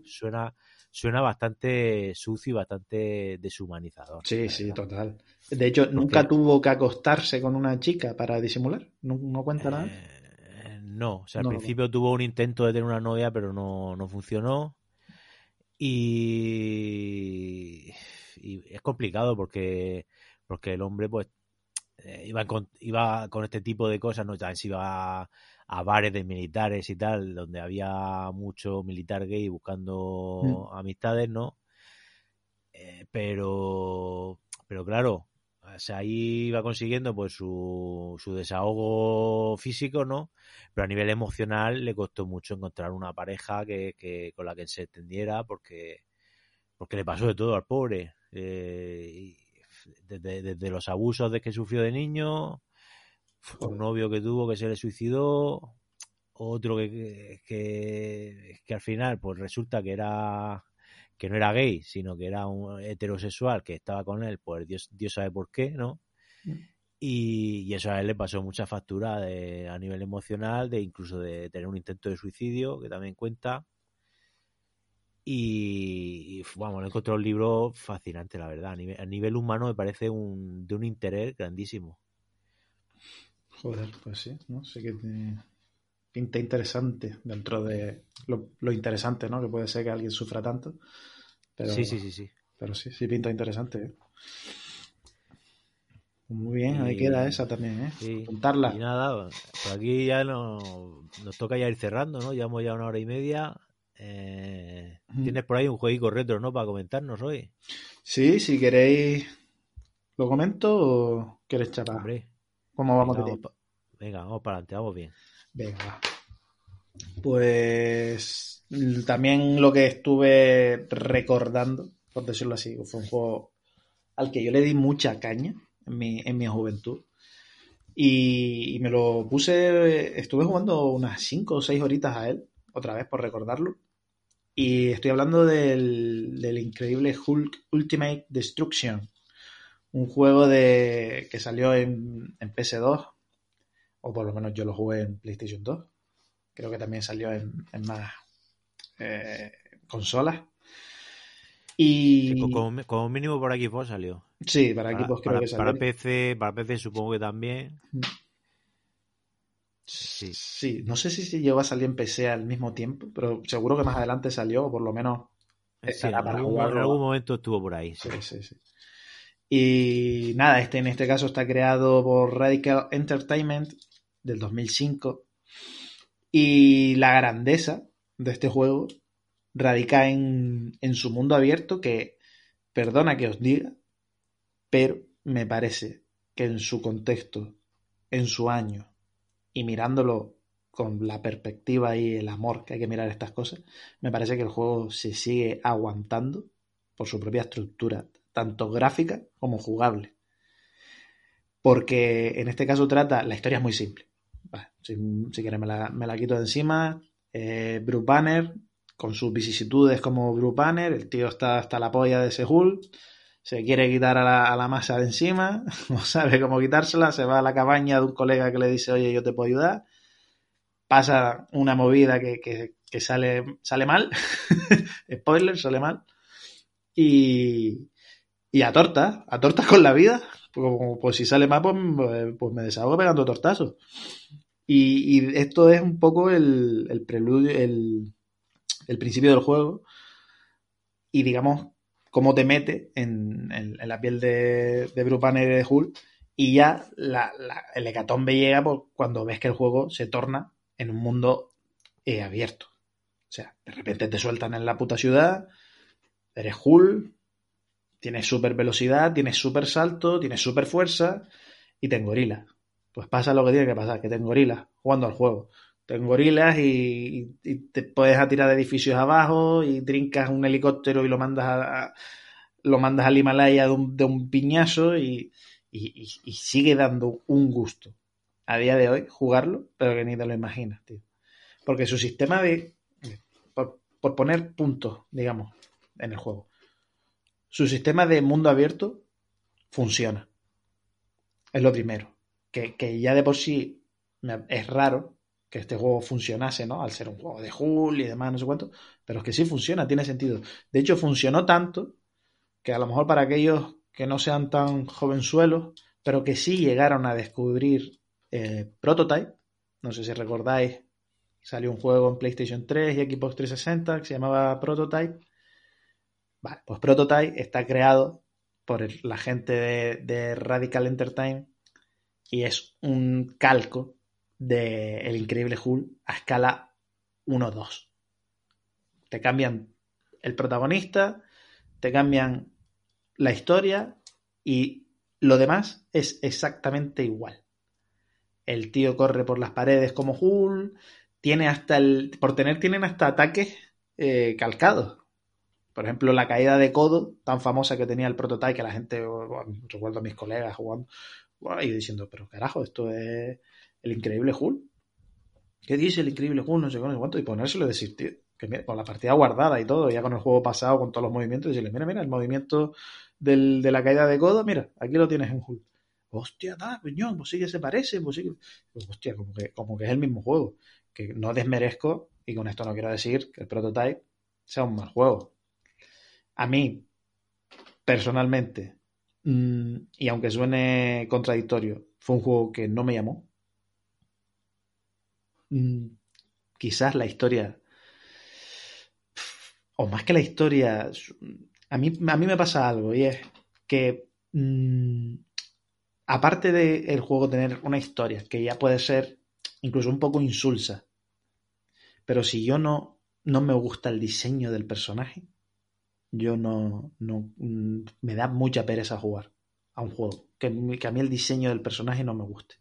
Suena, suena bastante sucio y bastante deshumanizador. Sí, sí, total. De hecho, ¿nunca tuvo que acostarse con una chica para disimular? ¿No, cuenta nada? Eh, no, o sea, al principio tuvo un intento de tener una novia, pero no, no funcionó. Y, es complicado porque, porque el hombre pues eh, iba, con, iba con este tipo de cosas, ¿no? También se iba a, bares de militares y tal, donde había mucho militar gay buscando mm. amistades, ¿no? Eh, pero, pero claro, o sea, ahí iba consiguiendo pues su, su desahogo físico, ¿no? Pero a nivel emocional le costó mucho encontrar una pareja que, con la que se entendiera porque, porque le pasó de todo al pobre. Eh, desde, los abusos de que sufrió de niño, un novio que tuvo que se le suicidó, otro que, que, que al final pues resulta que era que no era gay, sino que era un heterosexual que estaba con él, pues Dios, Dios sabe por qué, ¿no? Mm. Y, eso a él le pasó mucha factura de, a nivel emocional, de incluso de tener un intento de suicidio, que también cuenta. Y, vamos, le encontré un libro fascinante, la verdad. A nivel, a nivel humano me parece un, de un interés grandísimo. Joder, pues sí, ¿no? Sé que te pinta interesante dentro de lo, interesante, ¿no? Que puede ser que alguien sufra tanto. Pero, sí, sí, sí, sí. Pero sí, sí pinta interesante. ¿eh? Muy bien, ahí queda esa también, ¿eh? Sí. Contarla. Y nada, por aquí ya no, nos toca ya ir cerrando, ¿no? Llevamos ya una hora y media. Eh, tienes por ahí un jueguito retro, ¿no? Para comentarnos hoy. Sí, si queréis, ¿lo comento o quieres charlar? Hombre, ¿Cómo vamos venga, de venga, vamos para adelante, vamos bien. Venga. Pues también lo que estuve recordando, por decirlo así, fue un juego al que yo le di mucha caña en mi, en mi juventud. Y, me lo puse, estuve jugando unas 5 o 6 horitas a él, otra vez por recordarlo. Y estoy hablando del, del increíble Hulk Ultimate Destruction, un juego de, que salió en, en PS2, o por lo menos yo lo jugué en PlayStation 2. Creo que también salió en, en más eh, consolas. Y... como, mínimo por equipos salió. Sí, para, equipos creo que salió. Para PC, para PC supongo que también. Mm. Sí. sí. no sé si, si llegó a salir en PC al mismo tiempo, pero seguro que más adelante salió, o por lo menos en, algún, momento estuvo por ahí. Sí, sí, sí. Y nada, este en este caso está creado por Radical Entertainment del 2005. Y la grandeza de este juego radica en, en su mundo abierto que, perdona que os diga, pero me parece que en su contexto, en su año, y mirándolo con la perspectiva y el amor que hay que mirar estas cosas, me parece que el juego se sigue aguantando por su propia estructura, tanto gráfica como jugable. Porque en este caso trata, la historia es muy simple. si, quieres me la, me la, quito de encima. Eh, Bruce Banner, con sus vicisitudes como Bruce Banner, el tío está hasta la polla de Sehul, se quiere quitar a la, masa de encima, [laughs] no sabe cómo quitársela, se va a la cabaña de un colega que le dice, oye, yo te puedo ayudar, pasa una movida que, sale, sale mal, [laughs] spoiler, sale mal, y, y a tortas, a tortas con la vida, pues, pues si sale mal, pues, pues me desahogo pegando tortazos. Y, esto es un poco el, el preludio, el, el principio del juego y digamos cómo te mete en, la piel de, de y de Hulk y ya la, el hecatombe llega cuando ves que el juego se torna en un mundo eh, abierto. O sea, de repente te sueltan en la puta ciudad, eres Hulk, tienes super velocidad, tienes super salto, tienes super fuerza y te engorilas. Pues pasa lo que tiene que pasar, que te engorilas jugando al juego en gorilas y, te puedes atirar de edificios abajo y trincas un helicóptero y lo mandas a, lo mandas al Himalaya de un, piñazo y, sigue dando un gusto a día de hoy jugarlo, pero que ni te lo imaginas, tío. Porque su sistema de, por, poner puntos, digamos, en el juego, su sistema de mundo abierto funciona. Es lo primero. Que, que ya de por sí es raro que este juego funcionase, ¿no? Al ser un juego de Hull y demás, no sé cuánto, pero es que sí funciona, tiene sentido. De hecho, funcionó tanto que a lo mejor para aquellos que no sean tan jovenzuelos, pero que sí llegaron a descubrir eh, Prototype, no sé si recordáis, salió un juego en PlayStation 3 y Xbox 360 que se llamaba Prototype. Vale, pues Prototype está creado por la gente de, Radical Entertainment y es un calco de El Increíble Hulk a escala 1-2. Te cambian el protagonista, te cambian la historia y lo demás es exactamente igual. El tío corre por las paredes como Hulk, tiene hasta el. Por tener, tienen hasta ataques eh, calcados. Por ejemplo, la caída de codo, tan famosa que tenía el prototype, que la gente, recuerdo a mis colegas jugando, y diciendo, pero carajo, esto es el increíble Hulk. ¿Qué dice el increíble Hulk? No sé cuánto. Y ponérselo y decir, tío, que con la partida guardada y todo, ya con el juego pasado, con todos los movimientos, decirle, mira, mira, el movimiento de la caída de codo, mira, aquí lo tienes en Hulk. Hostia, da, piñón, pues sí que se parece, pues sí que... Hostia, como que, como que es el mismo juego. Que no desmerezco, y con esto no quiero decir que el prototype sea un mal juego. A mí, personalmente, mm, y aunque suene contradictorio, fue un juego que no me llamó. Mm, quizás la historia, o más que la historia, a mí, a mí me pasa algo y es que mm, aparte del el juego tener una historia que ya puede ser incluso un poco insulsa, pero si yo no, no me gusta el diseño del personaje, yo no, no mm, me da mucha pereza jugar a un juego, que, a mí el diseño del personaje no me guste.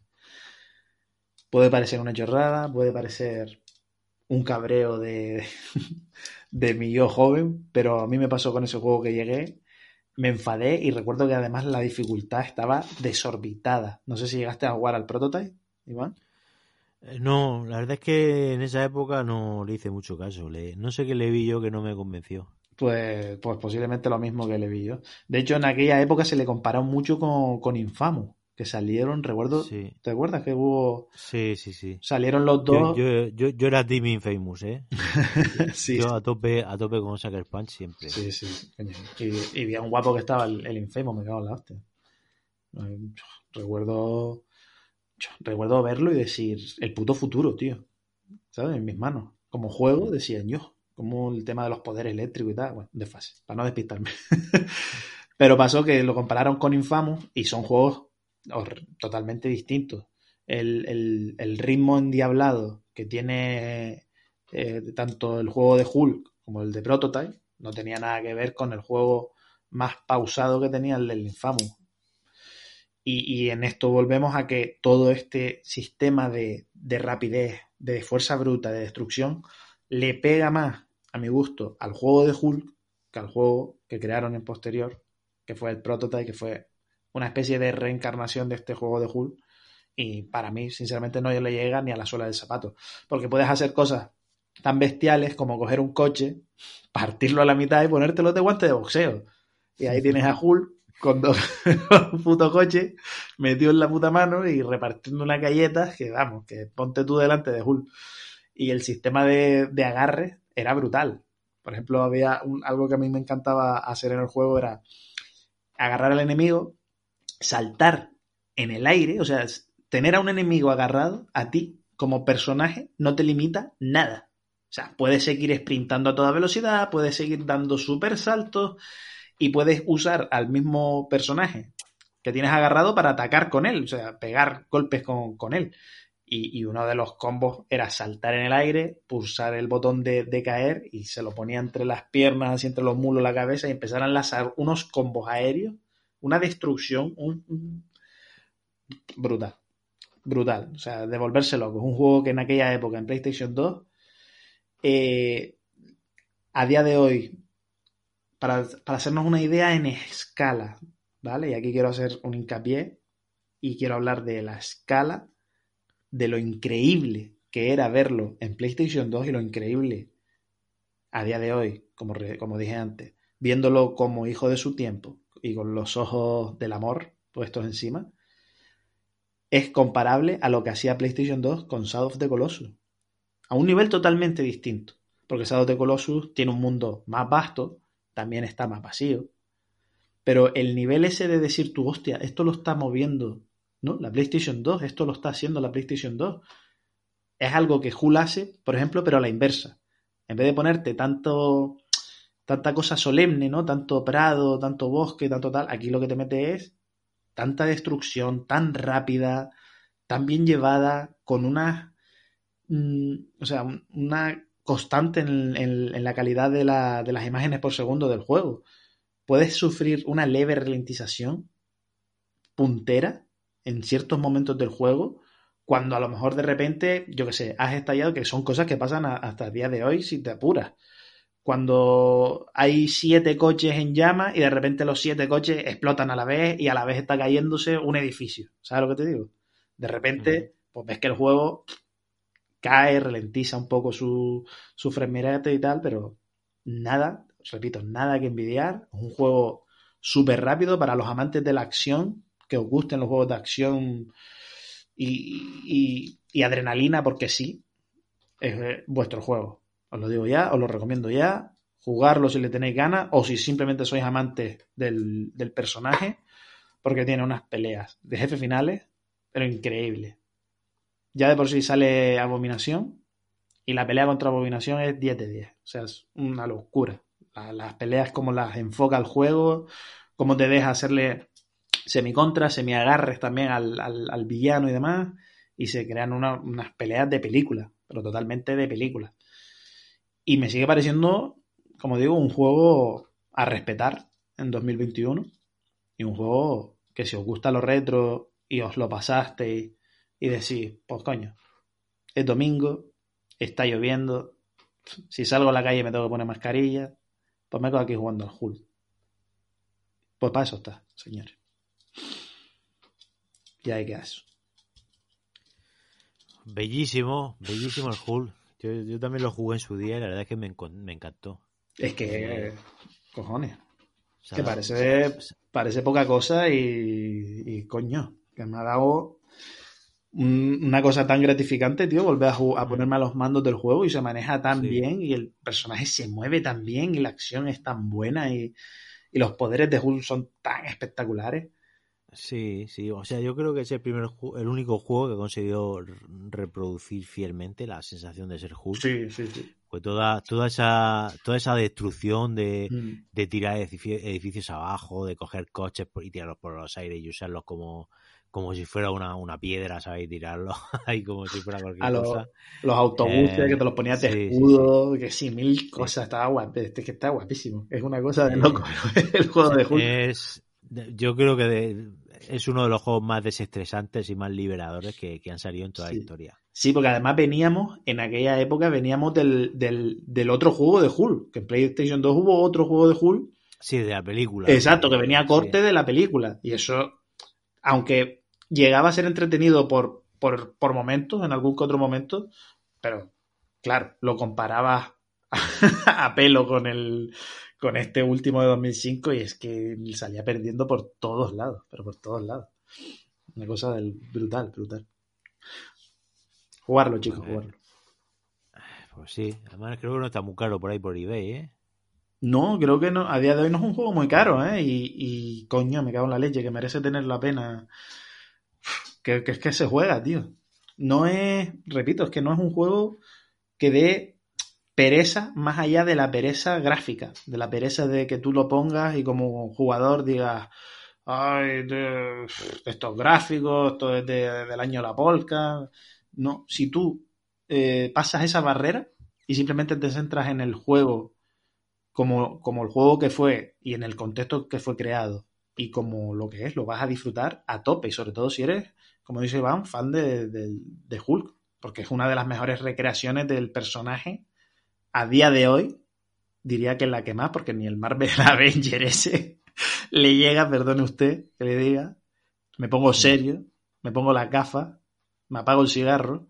Puede parecer una chorrada, puede parecer un cabreo de, [laughs] de mi yo joven, pero a mí me pasó con ese juego que llegué me enfadé y recuerdo que además la dificultad estaba desorbitada. No sé si llegaste a jugar al prototype, Iván. Eh, no, la verdad es que en esa época no le hice mucho caso. No sé qué le vi yo que no me convenció. Pues, pues posiblemente lo mismo que le vi yo. De hecho, en aquella época se le comparó mucho con, con Infamous, que salieron, recuerdo, Sí, ¿te acuerdas que hubo, sí, sí. sí. salieron los dos? yo, yo, yo era Team Infamous, ¿eh? [laughs] sí, Yo a tope, a tope con Sucker Punch siempre. sí, sí. Y, y bien guapo que estaba el, el Infamous, me cago en la hostia. Recuerdo, recuerdo verlo y decir, el puto futuro, tío. ¿Sabes? En mis manos. Como juego, decía yo. Como el tema de los poderes eléctricos y tal. Bueno, de fase, para no despistarme. [laughs] Pero pasó que lo compararon con Infamous y son juegos totalmente distintos. El, el- el ritmo endiablado que tiene eh, tanto el juego de Hulk como el de Prototype no tenía nada que ver con el juego más pausado que tenía el del Infamous. Y, en esto volvemos a que todo este sistema de rapidez, de fuerza bruta, de destrucción, le pega más, a mi gusto, al juego de Hulk que al juego que crearon en posterior, que fue el Prototype, que fue una especie de reencarnación de este juego de Hulk. Y para mí, sinceramente, no le llega ni a la suela del zapato. Porque puedes hacer cosas tan bestiales como coger un coche, partirlo a la mitad y ponértelo de guante de boxeo. Y ahí tienes a Hulk con dos, [laughs] un puto coche metido en la puta mano y repartiendo unas galletas que, vamos, que ponte tú delante de Hulk. Y el sistema de, de agarre era brutal. Por ejemplo, había un- algo que a mí me encantaba hacer en el juego era agarrar al enemigo, saltar en el aire, o sea, tener a un enemigo agarrado a ti como personaje no te limita nada. O sea, puedes seguir sprintando a toda velocidad, puedes seguir dando super saltos y puedes usar al mismo personaje que tienes agarrado para atacar con él, o sea, pegar golpes con, con él. Y, uno de los combos era saltar en el aire, pulsar el botón de, caer y se lo ponía entre las piernas, así entre los mulos, la cabeza y empezar a enlazar unos combos aéreos, una destrucción, un, brutal. Brutal. O sea, de volverse loco. Es un juego que en aquella época, en PlayStation 2, eh, a día de hoy, para, para hacernos una idea en escala, ¿vale? Y aquí quiero hacer un hincapié y quiero hablar de la escala de lo increíble que era verlo en PlayStation 2 y lo increíble a día de hoy, como, como dije antes, viéndolo como hijo de su tiempo y con los ojos del amor puestos encima, es comparable a lo que hacía PlayStation 2 con Shadow of the Colossus. A un nivel totalmente distinto. Porque Shadow of the Colossus tiene un mundo más vasto, también está más vacío. Pero el nivel ese de decir tu hostia, esto lo está moviendo, ¿no? La PlayStation 2, esto lo está haciendo la PlayStation 2. Es algo que Hull hace, por ejemplo, pero a la inversa. En vez de ponerte tanto, tanta cosa solemne, ¿no? Tanto prado, tanto bosque, tanto tal, aquí lo que te mete es tanta destrucción, tan rápida, tan bien llevada, con una, mm, o sea, un- una constante en, en- en la calidad de, la- de las imágenes por segundo del juego. Puedes sufrir una leve ralentización puntera en ciertos momentos del juego, cuando a lo mejor de repente, yo que sé, has estallado, que son cosas que pasan a- hasta el día de hoy si te apuras. Cuando hay siete coches en llamas y de repente los siete coches explotan a la vez y a la vez está cayéndose un edificio. ¿Sabes lo que te digo? De repente, pues ves que el juego cae, ralentiza un poco su, su y tal, pero nada, repito, nada que envidiar. Es un juego súper rápido para los amantes de la acción, que os gusten los juegos de acción y, y- y adrenalina, porque sí, es eh, vuestro juego. Os lo digo ya, os lo recomiendo ya. Jugarlo si le tenéis ganas o si simplemente sois amantes del, del personaje, porque tiene unas peleas de jefe finales, pero increíbles. Ya de por sí sale Abominación y la pelea contra Abominación es 10 de 10. O sea, es una locura. La- las peleas, como las enfoca el juego, cómo te deja hacerle semicontra, semiagarres también al, al, al villano y demás, y se crean una- unas peleas de película, pero totalmente de película. Y me sigue pareciendo, como digo, un juego a respetar en 2021 y un juego que si os gusta lo retro y os lo pasasteis y decís, pues coño, es domingo, está lloviendo, si salgo a la calle me tengo que poner mascarilla, pues me quedo aquí jugando al Hulk. Pues para eso está, señores. Y hay que eso. Bellísimo, bellísimo el Hull. Yo, yo, también lo jugué en su día y la verdad es que me, me encantó. Es que, cojones. O sea, que parece, parece poca cosa y, y, coño, que me ha dado una cosa tan gratificante, tío, volver a, a, ponerme a los mandos del juego y se maneja tan sí. bien y el personaje se mueve tan bien y la acción es tan buena y, y los poderes de Hulk son tan espectaculares. Sí, sí, o sea, yo creo que es el primer el único juego que he conseguido reproducir fielmente la sensación de ser Hulk. Sí, sí, sí. Pues toda, toda esa, toda esa destrucción de, mm. de tirar edificios, edificios, abajo, de coger coches y tirarlos por los aires y usarlos como, como si fuera una, una piedra, ¿sabes? Y tirarlos [laughs] ahí como si fuera cualquier A lo, cosa. Los autobuses eh, que te los ponías de sí, escudo, sí, sí. que sí, mil cosas, estaba guap, este que está guapísimo. Es una cosa de loco [laughs] el juego de Hulk. Es, yo creo que de, es uno de los juegos más desestresantes y más liberadores que, que han salido en toda sí. la historia. Sí, porque además veníamos, en aquella época, veníamos del, del, del, otro juego de Hulk, que en PlayStation 2 hubo otro juego de Hulk. Sí, de la película. Exacto, que venía a corte sí. de la película. Y eso, aunque llegaba a ser entretenido por, por, por momentos, en algún que otro momento, pero claro, lo comparabas a, [laughs] a pelo con el, con este último de 2005 y es que salía perdiendo por todos lados, pero por todos lados. Una cosa del brutal, brutal. Jugarlo, chicos, jugarlo. Pues sí, además creo que no está muy caro por ahí por eBay, ¿eh? No, creo que no, a día de hoy no es un juego muy caro, ¿eh? Y, y coño, me cago en la leche, que merece tener la pena. Que, que es que se juega, tío. No es, repito, es que no es un juego que dé pereza más allá de la pereza gráfica, de la pereza de que tú lo pongas y como jugador digas, ay, de, estos gráficos, esto es de, del año La Polka. No, si tú eh, pasas esa barrera y simplemente te centras en el juego como, como el juego que fue y en el contexto que fue creado y como lo que es, lo vas a disfrutar a tope y sobre todo si eres, como dice Iván, fan de, de Hulk, porque es una de las mejores recreaciones del personaje a día de hoy, diría que es la que más, porque ni el Marvel [laughs] Avenger ese le llega, perdone usted que le diga, me pongo serio, me pongo la gafa, me apago el cigarro,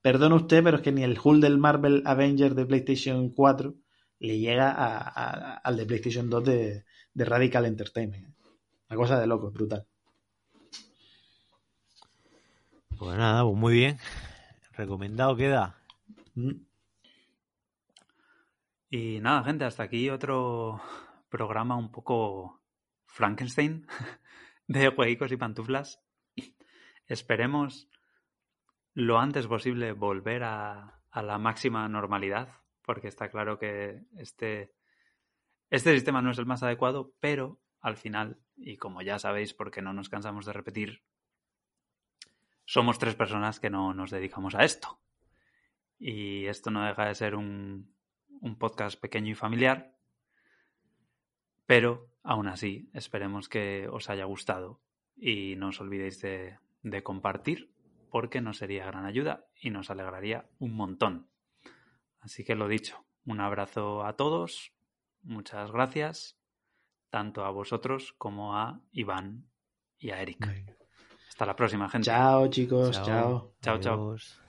perdone usted, pero es que ni el Hulk del Marvel Avenger de PlayStation 4 le llega a, a, al de PlayStation 2 de, de, Radical Entertainment. Una cosa de loco, brutal. Pues nada, pues muy bien. Recomendado queda. Mm. Y nada, gente, hasta aquí otro [laughs] programa un poco Frankenstein [laughs] de jueguicos y pantuflas. [laughs] Esperemos lo antes posible volver a, a, la máxima normalidad, porque está claro que este, este sistema no es el más adecuado, pero al final, y como ya sabéis, porque no nos cansamos de repetir, somos tres personas que no nos dedicamos a esto. Y esto no deja de ser un, un podcast pequeño y familiar, pero aún así esperemos que os haya gustado y no os olvidéis de, de compartir porque nos sería gran ayuda y nos alegraría un montón. Así que lo dicho, un abrazo a todos, muchas gracias, tanto a vosotros como a Iván y a Eric. Hasta la próxima, gente. Chao, chicos. Chao. Chao, chao. chao.